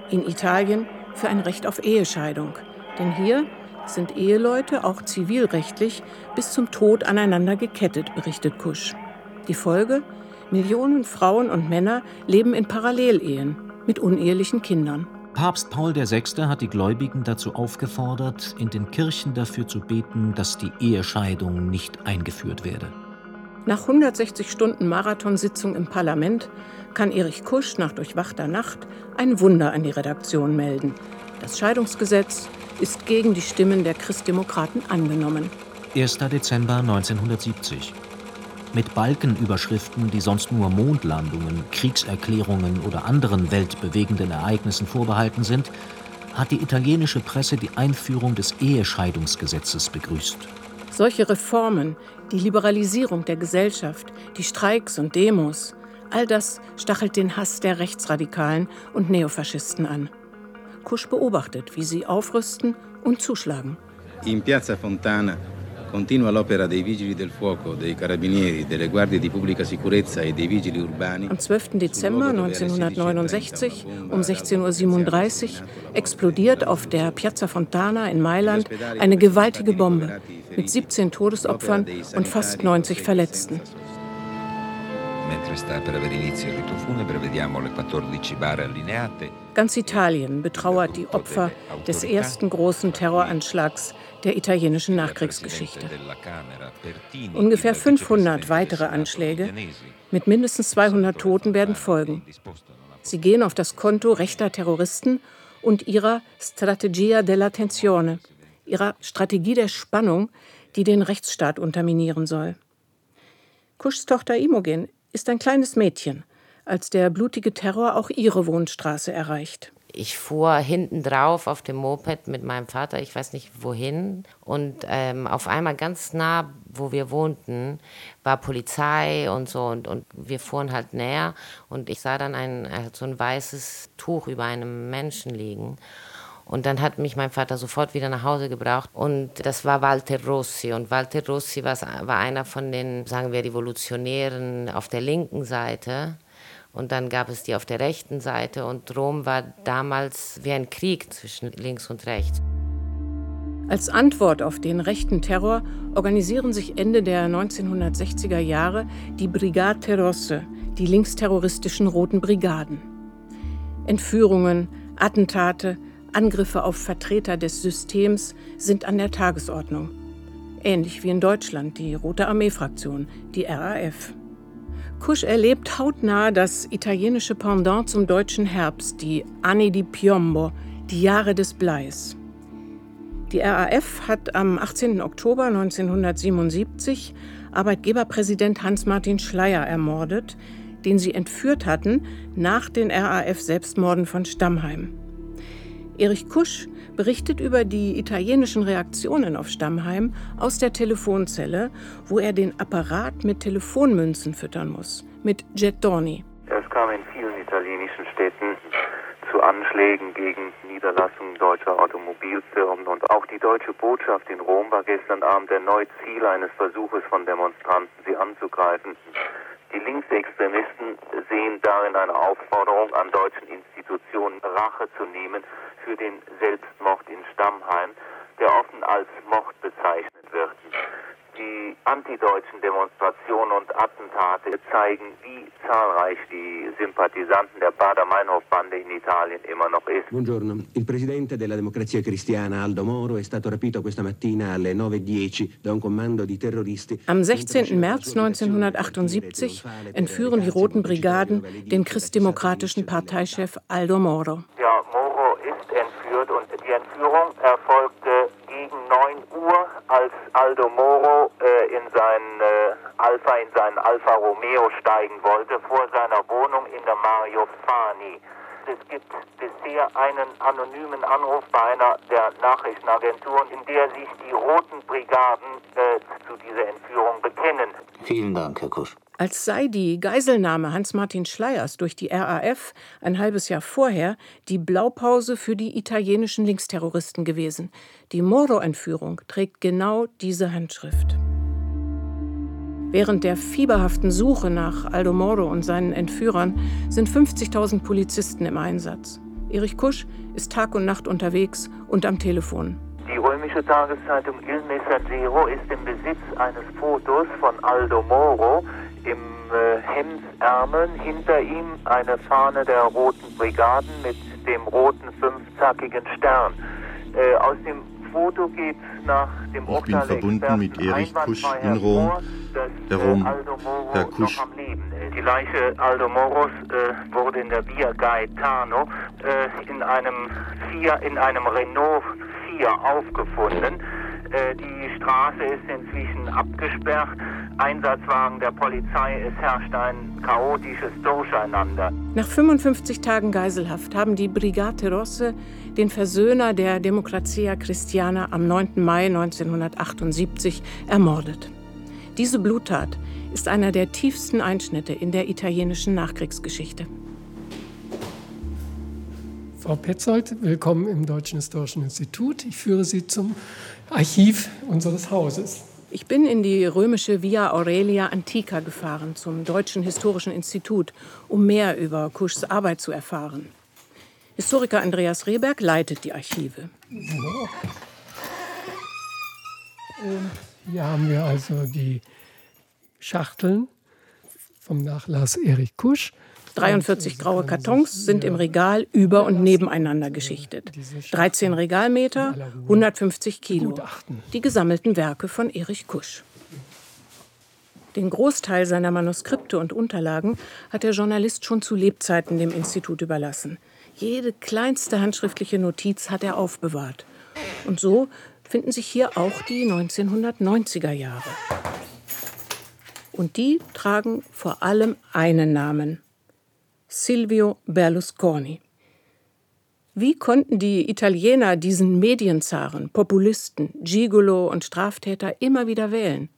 in Italien für ein Recht auf Ehescheidung. Denn hier sind Eheleute auch zivilrechtlich bis zum Tod aneinander gekettet, berichtet Kusch. Die Folge? Millionen Frauen und Männer leben in Parallelehen mit unehelichen Kindern. Papst Paul VI. hat die Gläubigen dazu aufgefordert, in den Kirchen dafür zu beten, dass die Ehescheidung nicht eingeführt werde. Nach 160 Stunden Marathonsitzung im Parlament kann Erich Kusch nach durchwachter Nacht ein Wunder an die Redaktion melden. Das Scheidungsgesetz ist gegen die Stimmen der Christdemokraten angenommen. 1. Dezember 1970. Mit Balkenüberschriften, die sonst nur Mondlandungen, Kriegserklärungen oder anderen weltbewegenden Ereignissen vorbehalten sind, hat die italienische Presse die Einführung des Ehescheidungsgesetzes begrüßt. Solche Reformen, die Liberalisierung der Gesellschaft, die Streiks und Demos, all das stachelt den Hass der Rechtsradikalen und Neofaschisten an. Kusch beobachtet, wie sie aufrüsten und zuschlagen. In Piazza Fontana Continua l'opera dei Vigili del Fuoco, dei Carabinieri, delle Guardie di Pubblica Sicurezza e dei Vigili Urbani. Am 12. Dezember 1969 um 16.37 Uhr explodiert auf der Piazza Fontana in Mailand eine gewaltige Bombe mit 17 Todesopfern und fast 90 Verletzten. Mentre sta per avere inizio il rito funebre, vediamo le 14 bare allineate. Ganz Italien betrauert die Opfer des ersten großen Terroranschlags der italienischen Nachkriegsgeschichte. Ungefähr 500 weitere Anschläge mit mindestens 200 Toten werden folgen. Sie gehen auf das Konto rechter Terroristen und ihrer Strategia della Tensione, ihrer Strategie der Spannung, die den Rechtsstaat unterminieren soll. Kuschs Tochter Imogen ist ein kleines Mädchen, als der blutige Terror auch ihre Wohnstraße erreicht. Ich fuhr hinten drauf auf dem Moped mit meinem Vater, ich weiß nicht wohin. Und ähm, auf einmal ganz nah, wo wir wohnten, war Polizei und so. Und, und wir fuhren halt näher. Und ich sah dann ein, äh, so ein weißes Tuch über einem Menschen liegen. Und dann hat mich mein Vater sofort wieder nach Hause gebracht. Und das war Walter Rossi. Und Walter Rossi war, war einer von den, sagen wir, Revolutionären auf der linken Seite. Und dann gab es die auf der rechten Seite. Und Rom war damals wie ein Krieg zwischen links und rechts. Als Antwort auf den rechten Terror organisieren sich Ende der 1960er Jahre die Brigate Rosse, die linksterroristischen Roten Brigaden. Entführungen, Attentate, Angriffe auf Vertreter des Systems sind an der Tagesordnung. Ähnlich wie in Deutschland die Rote Armee-Fraktion, die RAF. Kusch erlebt hautnah das italienische Pendant zum deutschen Herbst, die Anni di Piombo, die Jahre des Bleis. Die RAF hat am 18. Oktober 1977 Arbeitgeberpräsident Hans-Martin Schleyer ermordet, den sie entführt hatten nach den RAF-Selbstmorden von Stammheim. Erich Kusch berichtet über die italienischen Reaktionen auf Stammheim aus der Telefonzelle, wo er den Apparat mit Telefonmünzen füttern muss, mit Gettoni. Es kam in vielen italienischen Städten zu Anschlägen gegen Niederlassungen deutscher Automobilfirmen und auch die deutsche Botschaft in Rom war gestern Abend erneut Ziel eines Versuches von Demonstranten, sie anzugreifen. Die Linksextremisten sehen darin eine Aufforderung an deutschen Institutionen, Rache zu nehmen für den Selbstmord in Stammheim, der offen als Mord bezeichnet wird. Die antideutschen Demonstrationen und Attentate zeigen, wie zahlreich die Sympathisanten der Bader-Meinhof-Bande in Italien immer noch ist. Buongiorno. Il presidente della Democrazia Cristiana, Aldo Moro, è stato rapito questa mattina alle 9.10 da un comando di terroristi. Am 16. März 1978 entführen die Roten Brigaden den christdemokratischen Parteichef Aldo Moro ist entführt und die Entführung erfolgte gegen 9 Uhr, als Aldo Moro äh, in sein äh, Alpha in seinen Alfa Romeo steigen wollte vor seiner Wohnung in der Mario Fani. Es gibt bisher einen anonymen Anruf bei einer der Nachrichtenagenturen, in der sich die Roten Brigaden äh, zu dieser Entführung bekennen. Vielen Dank, Herr Kusch. Als sei die Geiselnahme Hans-Martin Schleyers durch die RAF ein halbes Jahr vorher die Blaupause für die italienischen Linksterroristen gewesen. Die Moro-Entführung trägt genau diese Handschrift. Während der fieberhaften Suche nach Aldo Moro und seinen Entführern sind 50.000 Polizisten im Einsatz. Erich Kusch ist Tag und Nacht unterwegs und am Telefon. Die römische Tageszeitung Il Messaggero ist im Besitz eines Fotos von Aldo Moro im äh, Hemdsärmeln. Hinter ihm eine Fahne der Roten Brigaden mit dem roten fünfzackigen Stern. Äh, aus dem Foto geht nach dem Ich bin verbunden mit Erich Kusch in Rom. Herr Rom, Herr Kusch. Die Leiche Aldo Moros äh, wurde in der Via Gaetano äh, in einem vier, in einem Renault 4 aufgefunden. Äh, die Straße ist inzwischen abgesperrt. Einsatzwagen der Polizei, es herrscht ein chaotisches Durcheinander. Nach 55 Tagen Geiselhaft haben die Brigate Rosse den Versöhner der Democrazia Christiana am 9. Mai 1978 ermordet. Diese Bluttat ist einer der tiefsten Einschnitte in der italienischen Nachkriegsgeschichte. Frau Petzold, willkommen im Deutschen Historischen Institut. Ich führe Sie zum Archiv unseres Hauses. Ich bin in die römische Via Aurelia Antica gefahren, zum Deutschen Historischen Institut, um mehr über Kuschs Arbeit zu erfahren. Historiker Andreas Rehberg leitet die Archive. So. Hier haben wir also die Schachteln vom Nachlass Erich Kusch. 43 graue Kartons sind im Regal über und nebeneinander geschichtet. 13 Regalmeter, 150 Kilo. Die gesammelten Werke von Erich Kusch. Den Großteil seiner Manuskripte und Unterlagen hat der Journalist schon zu Lebzeiten dem Institut überlassen. Jede kleinste handschriftliche Notiz hat er aufbewahrt. Und so finden sich hier auch die 1990er Jahre. Und die tragen vor allem einen Namen. Silvio Berlusconi. Wie konnten die Italiener diesen Medienzaren, Populisten, Gigolo und Straftäter immer wieder wählen?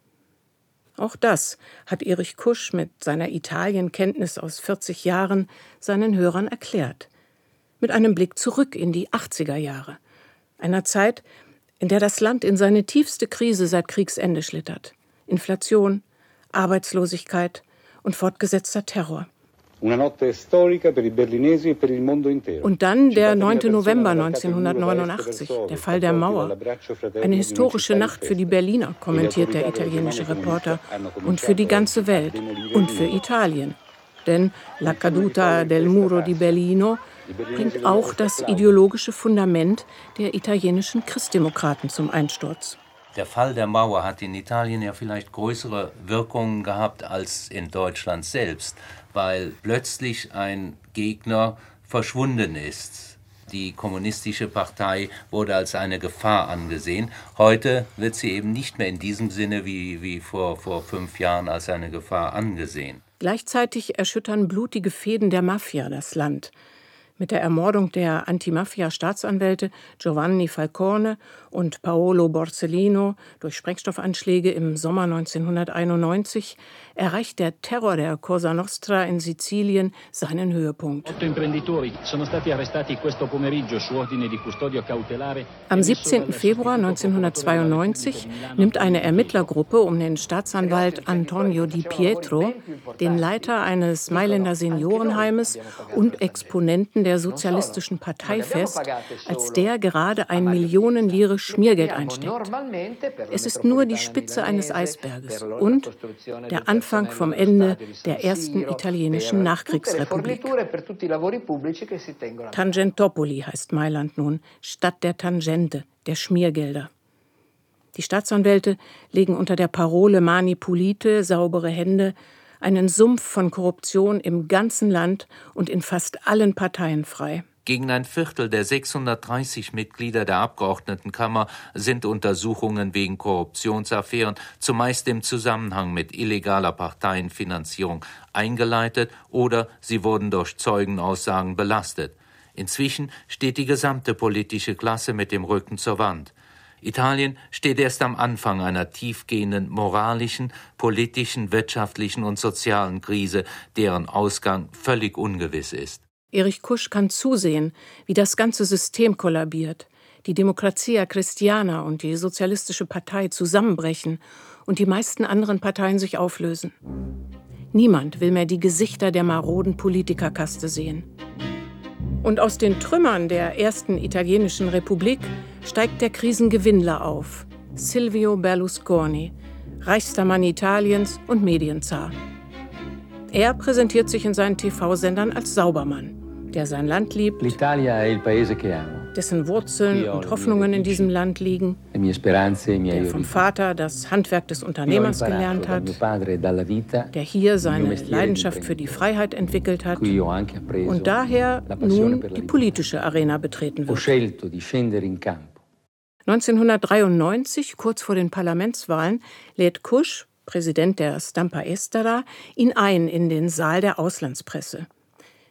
Auch das hat Erich Kusch mit seiner Italienkenntnis aus 40 Jahren seinen Hörern erklärt. Mit einem Blick zurück in die 80er Jahre, einer Zeit, in der das Land in seine tiefste Krise seit Kriegsende schlittert. Inflation, Arbeitslosigkeit und fortgesetzter Terror. E und dann der 9. November 1989, der Fall der Mauer. Eine historische Nacht für die Berliner, kommentiert der italienische Reporter, und für die ganze Welt und für Italien. Denn La caduta del muro di Berlino bringt auch das ideologische Fundament der italienischen Christdemokraten zum Einsturz. Der Fall der Mauer hat in Italien ja vielleicht größere Wirkungen gehabt als in Deutschland selbst, weil plötzlich ein Gegner verschwunden ist. Die kommunistische Partei wurde als eine Gefahr angesehen. Heute wird sie eben nicht mehr in diesem Sinne wie, wie vor, vor fünf Jahren als eine Gefahr angesehen. Gleichzeitig erschüttern blutige Fäden der Mafia das Land mit der Ermordung der Antimafia-Staatsanwälte Giovanni Falcone und Paolo Borsellino durch Sprengstoffanschläge im Sommer 1991 erreicht der Terror der Cosa Nostra in Sizilien seinen Höhepunkt. Am 17. Februar 1992 nimmt eine Ermittlergruppe um den Staatsanwalt Antonio Di Pietro, den Leiter eines Mailänder Seniorenheimes und Exponenten der Sozialistischen Partei fest, als der gerade ein Millionen Lire Schmiergeld einsteckt. Es ist nur die Spitze eines Eisberges und der Anfang vom Ende der ersten italienischen Nachkriegsrepublik. Tangentopoli heißt Mailand nun, Stadt der Tangente, der Schmiergelder. Die Staatsanwälte legen unter der Parole Mani Pulite, saubere Hände, einen Sumpf von Korruption im ganzen Land und in fast allen Parteien frei. Gegen ein Viertel der 630 Mitglieder der Abgeordnetenkammer sind Untersuchungen wegen Korruptionsaffären, zumeist im Zusammenhang mit illegaler Parteienfinanzierung, eingeleitet oder sie wurden durch Zeugenaussagen belastet. Inzwischen steht die gesamte politische Klasse mit dem Rücken zur Wand. Italien steht erst am Anfang einer tiefgehenden moralischen, politischen, wirtschaftlichen und sozialen Krise, deren Ausgang völlig ungewiss ist. Erich Kusch kann zusehen, wie das ganze System kollabiert, die Demokratia Christiana und die Sozialistische Partei zusammenbrechen und die meisten anderen Parteien sich auflösen. Niemand will mehr die Gesichter der maroden Politikerkaste sehen. Und aus den Trümmern der ersten italienischen Republik steigt der Krisengewinnler auf, Silvio Berlusconi, reichster Mann Italiens und Medienzar. Er präsentiert sich in seinen TV-Sendern als Saubermann, der sein Land liebt, dessen Wurzeln und Hoffnungen in diesem Land liegen, der vom Vater das Handwerk des Unternehmers gelernt hat, der hier seine Leidenschaft für die Freiheit entwickelt hat und daher nun die politische Arena betreten wird. 1993, kurz vor den Parlamentswahlen, lädt Kusch, Präsident der Stampa Estera, ihn ein in den Saal der Auslandspresse.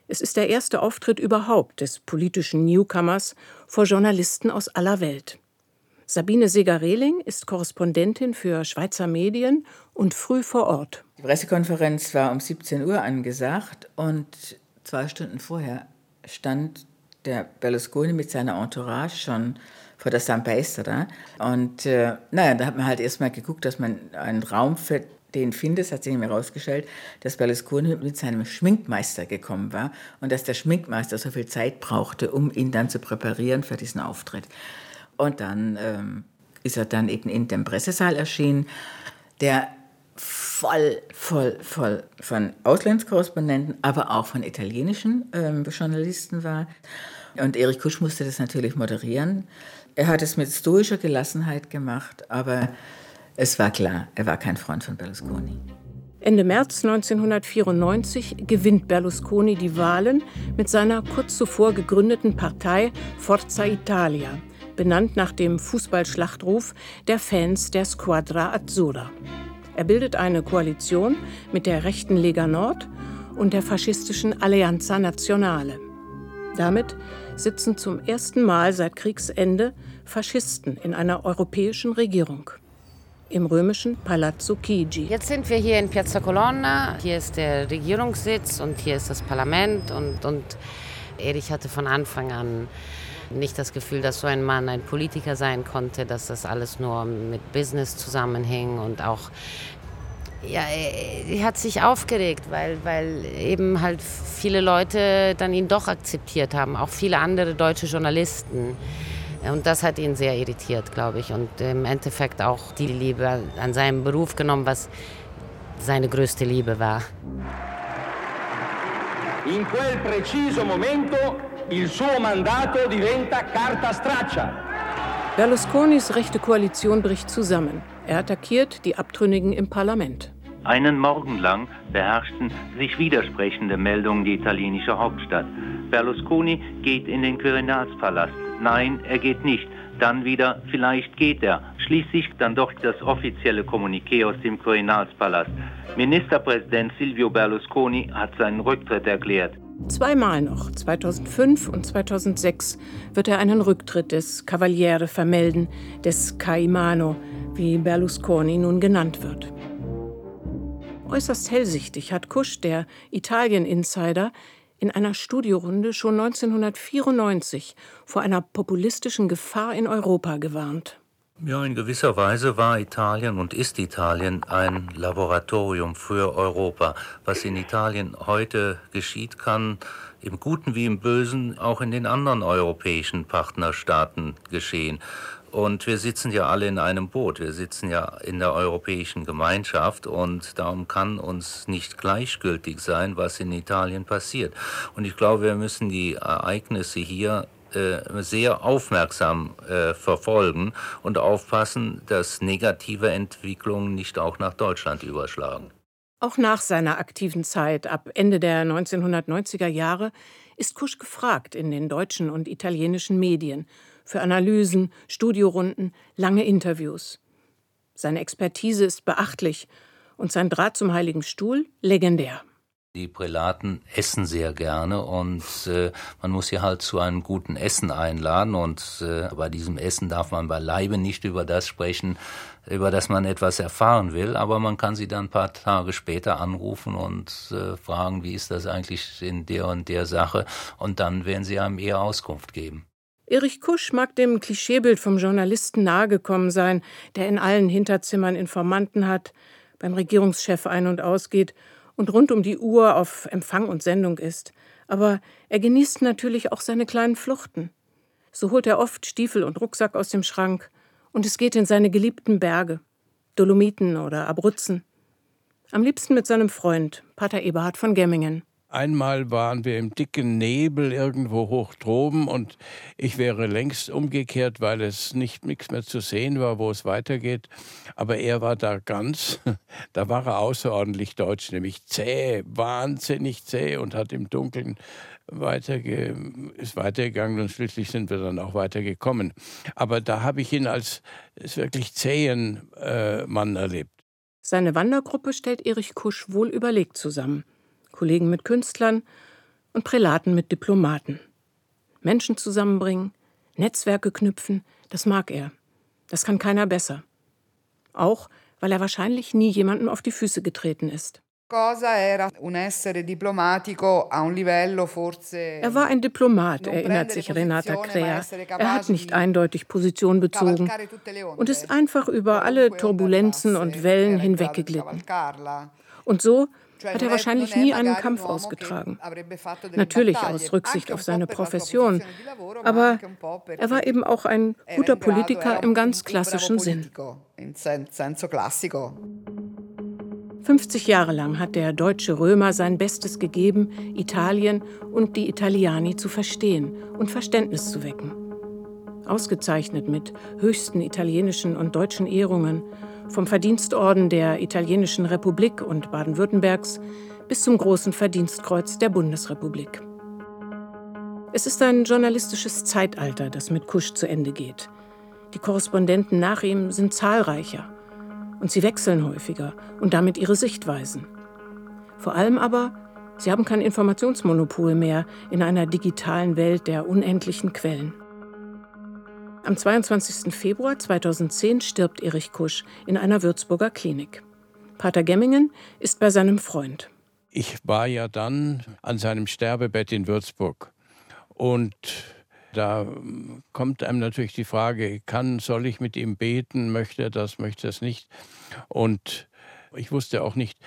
Es ist der erste Auftritt überhaupt des politischen Newcomers vor Journalisten aus aller Welt. Sabine Seger-Rehling ist Korrespondentin für Schweizer Medien und früh vor Ort. Die Pressekonferenz war um 17 Uhr angesagt und zwei Stunden vorher stand der Berlusconi mit seiner Entourage schon vor der San Paestra. Und äh, naja, da hat man halt erstmal geguckt, dass man einen Raum für den findet, hat sich mir herausgestellt, dass Berlusconi mit seinem Schminkmeister gekommen war und dass der Schminkmeister so viel Zeit brauchte, um ihn dann zu präparieren für diesen Auftritt. Und dann ähm, ist er dann eben in dem Pressesaal erschienen, der voll, voll, voll von Auslandskorrespondenten, aber auch von italienischen ähm, Journalisten war. Und Erich Kusch musste das natürlich moderieren. Er hat es mit stoischer Gelassenheit gemacht, aber es war klar, er war kein Freund von Berlusconi. Ende März 1994 gewinnt Berlusconi die Wahlen mit seiner kurz zuvor gegründeten Partei Forza Italia, benannt nach dem Fußballschlachtruf der Fans der Squadra Azzurra. Er bildet eine Koalition mit der rechten Lega Nord und der faschistischen Alleanza Nazionale. Damit sitzen zum ersten Mal seit Kriegsende Faschisten in einer europäischen Regierung. Im römischen Palazzo Chigi. Jetzt sind wir hier in Piazza Colonna. Hier ist der Regierungssitz und hier ist das Parlament. Und, und Erich hatte von Anfang an nicht das Gefühl, dass so ein Mann ein Politiker sein konnte, dass das alles nur mit Business zusammenhing und auch ja, er hat sich aufgeregt, weil, weil eben halt viele Leute dann ihn doch akzeptiert haben, auch viele andere deutsche Journalisten. Und das hat ihn sehr irritiert, glaube ich. Und im Endeffekt auch die Liebe an seinem Beruf genommen, was seine größte Liebe war. In quel preciso momento il suo mandato diventa carta straccia. Berlusconis rechte Koalition bricht zusammen. Er attackiert die Abtrünnigen im Parlament. Einen Morgen lang beherrschten sich widersprechende Meldungen die italienische Hauptstadt. Berlusconi geht in den Quirinalspalast. Nein, er geht nicht. Dann wieder, vielleicht geht er. Schließlich dann doch das offizielle Kommuniqué aus dem Quirinalspalast. Ministerpräsident Silvio Berlusconi hat seinen Rücktritt erklärt. Zweimal noch, 2005 und 2006, wird er einen Rücktritt des Cavaliere vermelden, des Caimano, wie Berlusconi nun genannt wird. Äußerst hellsichtig hat Kusch, der Italien-Insider, in einer Studiorunde schon 1994 vor einer populistischen Gefahr in Europa gewarnt. Ja, in gewisser Weise war Italien und ist Italien ein Laboratorium für Europa. Was in Italien heute geschieht, kann im Guten wie im Bösen auch in den anderen europäischen Partnerstaaten geschehen. Und wir sitzen ja alle in einem Boot. Wir sitzen ja in der europäischen Gemeinschaft und darum kann uns nicht gleichgültig sein, was in Italien passiert. Und ich glaube, wir müssen die Ereignisse hier äh, sehr aufmerksam äh, verfolgen und aufpassen, dass negative Entwicklungen nicht auch nach Deutschland überschlagen. Auch nach seiner aktiven Zeit ab Ende der 1990er Jahre ist Kusch gefragt in den deutschen und italienischen Medien für Analysen, Studiorunden, lange Interviews. Seine Expertise ist beachtlich und sein Draht zum Heiligen Stuhl legendär. Die Prälaten essen sehr gerne und äh, man muss sie halt zu einem guten Essen einladen und äh, bei diesem Essen darf man beileibe nicht über das sprechen, über das man etwas erfahren will, aber man kann sie dann ein paar Tage später anrufen und äh, fragen, wie ist das eigentlich in der und der Sache und dann werden sie einem eher Auskunft geben. Erich Kusch mag dem Klischeebild vom Journalisten nahegekommen sein, der in allen Hinterzimmern Informanten hat, beim Regierungschef ein- und ausgeht und rund um die Uhr auf Empfang und Sendung ist. Aber er genießt natürlich auch seine kleinen Fluchten. So holt er oft Stiefel und Rucksack aus dem Schrank und es geht in seine geliebten Berge, Dolomiten oder Abruzzen. Am liebsten mit seinem Freund, Pater Eberhard von Gemmingen. Einmal waren wir im dicken Nebel irgendwo hoch droben und ich wäre längst umgekehrt, weil es nicht nichts mehr zu sehen war, wo es weitergeht. Aber er war da ganz, da war er außerordentlich deutsch, nämlich zäh, wahnsinnig zäh und hat im Dunkeln weiterge ist weitergegangen und schließlich sind wir dann auch weitergekommen. Aber da habe ich ihn als wirklich zähen äh, Mann erlebt. Seine Wandergruppe stellt Erich Kusch wohl überlegt zusammen. Kollegen mit Künstlern und Prälaten mit Diplomaten. Menschen zusammenbringen, Netzwerke knüpfen, das mag er. Das kann keiner besser. Auch, weil er wahrscheinlich nie jemandem auf die Füße getreten ist. Er war ein Diplomat, erinnert sich Renata Krea. Er hat nicht eindeutig Position bezogen und ist einfach über alle Turbulenzen und Wellen hinweggeglitten. Und so hat er wahrscheinlich nie einen Kampf ausgetragen. Natürlich aus Rücksicht auf seine Profession, aber er war eben auch ein guter Politiker im ganz klassischen Sinn. 50 Jahre lang hat der deutsche Römer sein Bestes gegeben, Italien und die Italiani zu verstehen und Verständnis zu wecken. Ausgezeichnet mit höchsten italienischen und deutschen Ehrungen, vom Verdienstorden der Italienischen Republik und Baden-Württembergs bis zum Großen Verdienstkreuz der Bundesrepublik. Es ist ein journalistisches Zeitalter, das mit Kusch zu Ende geht. Die Korrespondenten nach ihm sind zahlreicher und sie wechseln häufiger und damit ihre Sichtweisen. Vor allem aber, sie haben kein Informationsmonopol mehr in einer digitalen Welt der unendlichen Quellen. Am 22. Februar 2010 stirbt Erich Kusch in einer Würzburger Klinik. Pater Gemmingen ist bei seinem Freund. Ich war ja dann an seinem Sterbebett in Würzburg und da kommt einem natürlich die Frage, kann, soll ich mit ihm beten, möchte er das, möchte er es nicht? Und ich wusste auch nicht,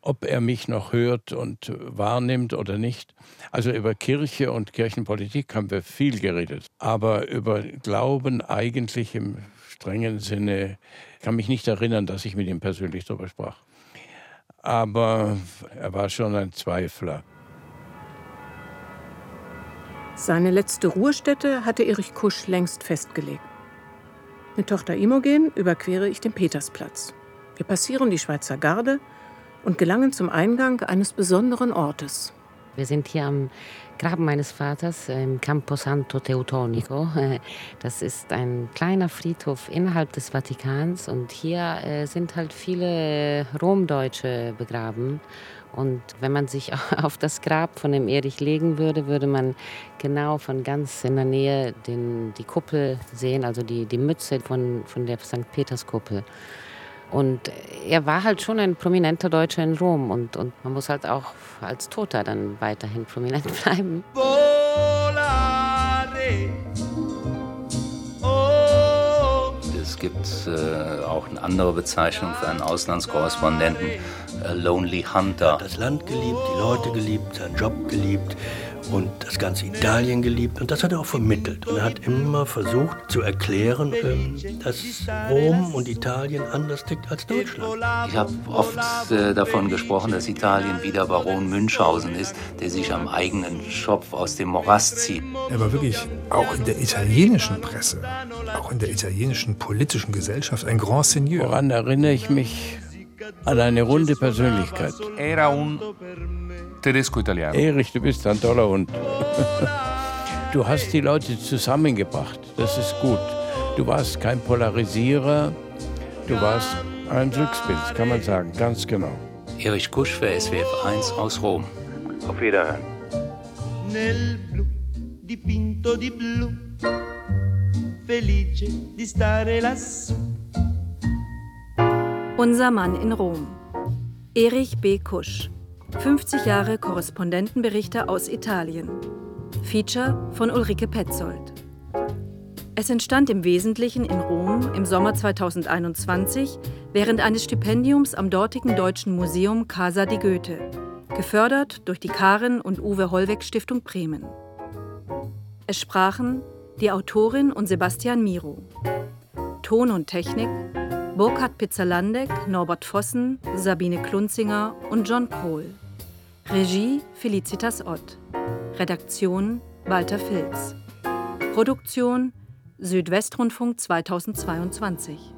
ob er mich noch hört und wahrnimmt oder nicht. Also über Kirche und Kirchenpolitik haben wir viel geredet, aber über Glauben eigentlich im strengen Sinne kann mich nicht erinnern, dass ich mit ihm persönlich darüber sprach. Aber er war schon ein Zweifler. Seine letzte Ruhestätte hatte Erich Kusch längst festgelegt. Mit Tochter Imogen überquere ich den Petersplatz. Wir passieren die Schweizer Garde und gelangen zum Eingang eines besonderen Ortes. Wir sind hier am Graben meines Vaters im Campo Santo Teutonico. Das ist ein kleiner Friedhof innerhalb des Vatikans und hier äh, sind halt viele Romdeutsche begraben. Und wenn man sich auf das Grab von dem Erich legen würde, würde man genau von ganz in der Nähe den, die Kuppel sehen, also die, die Mütze von, von der St. Peterskuppel. Und er war halt schon ein prominenter Deutscher in Rom und, und man muss halt auch als Toter dann weiterhin prominent bleiben. Es gibt äh, auch eine andere Bezeichnung für einen Auslandskorrespondenten, äh, Lonely Hunter. Das Land geliebt, die Leute geliebt, seinen Job geliebt und das ganze Italien geliebt. Und das hat er auch vermittelt. Und er hat immer versucht zu erklären, ähm, dass Rom und Italien anders tickt als Deutschland. Ich habe oft äh, davon gesprochen, dass Italien wie der Baron Münchhausen ist, der sich am eigenen Schopf aus dem Morast zieht. Er war wirklich auch in der italienischen Presse, auch in der italienischen politischen Gesellschaft ein Grand Seigneur. Woran erinnere ich mich? An eine runde Persönlichkeit. Era un tedesco-italiano. Erich, du bist ein toller Hund. Du hast die Leute zusammengebracht. Das ist gut. Du warst kein Polarisierer. Du warst ein Glücksbild, kann man sagen. Ganz genau. Erich Kusch für SWF 1 aus Rom. Auf Wiederhören. Nel blu dipinto di blu, felice di stare lassù. Unser Mann in Rom. Erich B. Kusch. 50 Jahre Korrespondentenberichte aus Italien. Feature von Ulrike Petzold. Es entstand im Wesentlichen in Rom im Sommer 2021 während eines Stipendiums am dortigen Deutschen Museum Casa di Goethe, gefördert durch die Karen und Uwe Hollweg Stiftung Bremen. Es sprachen die Autorin und Sebastian Miro. Ton und Technik Burkhard Pizzalandek, Norbert Vossen, Sabine Klunzinger und John Kohl. Regie Felicitas Ott. Redaktion Walter Filz. Produktion Südwestrundfunk 2022.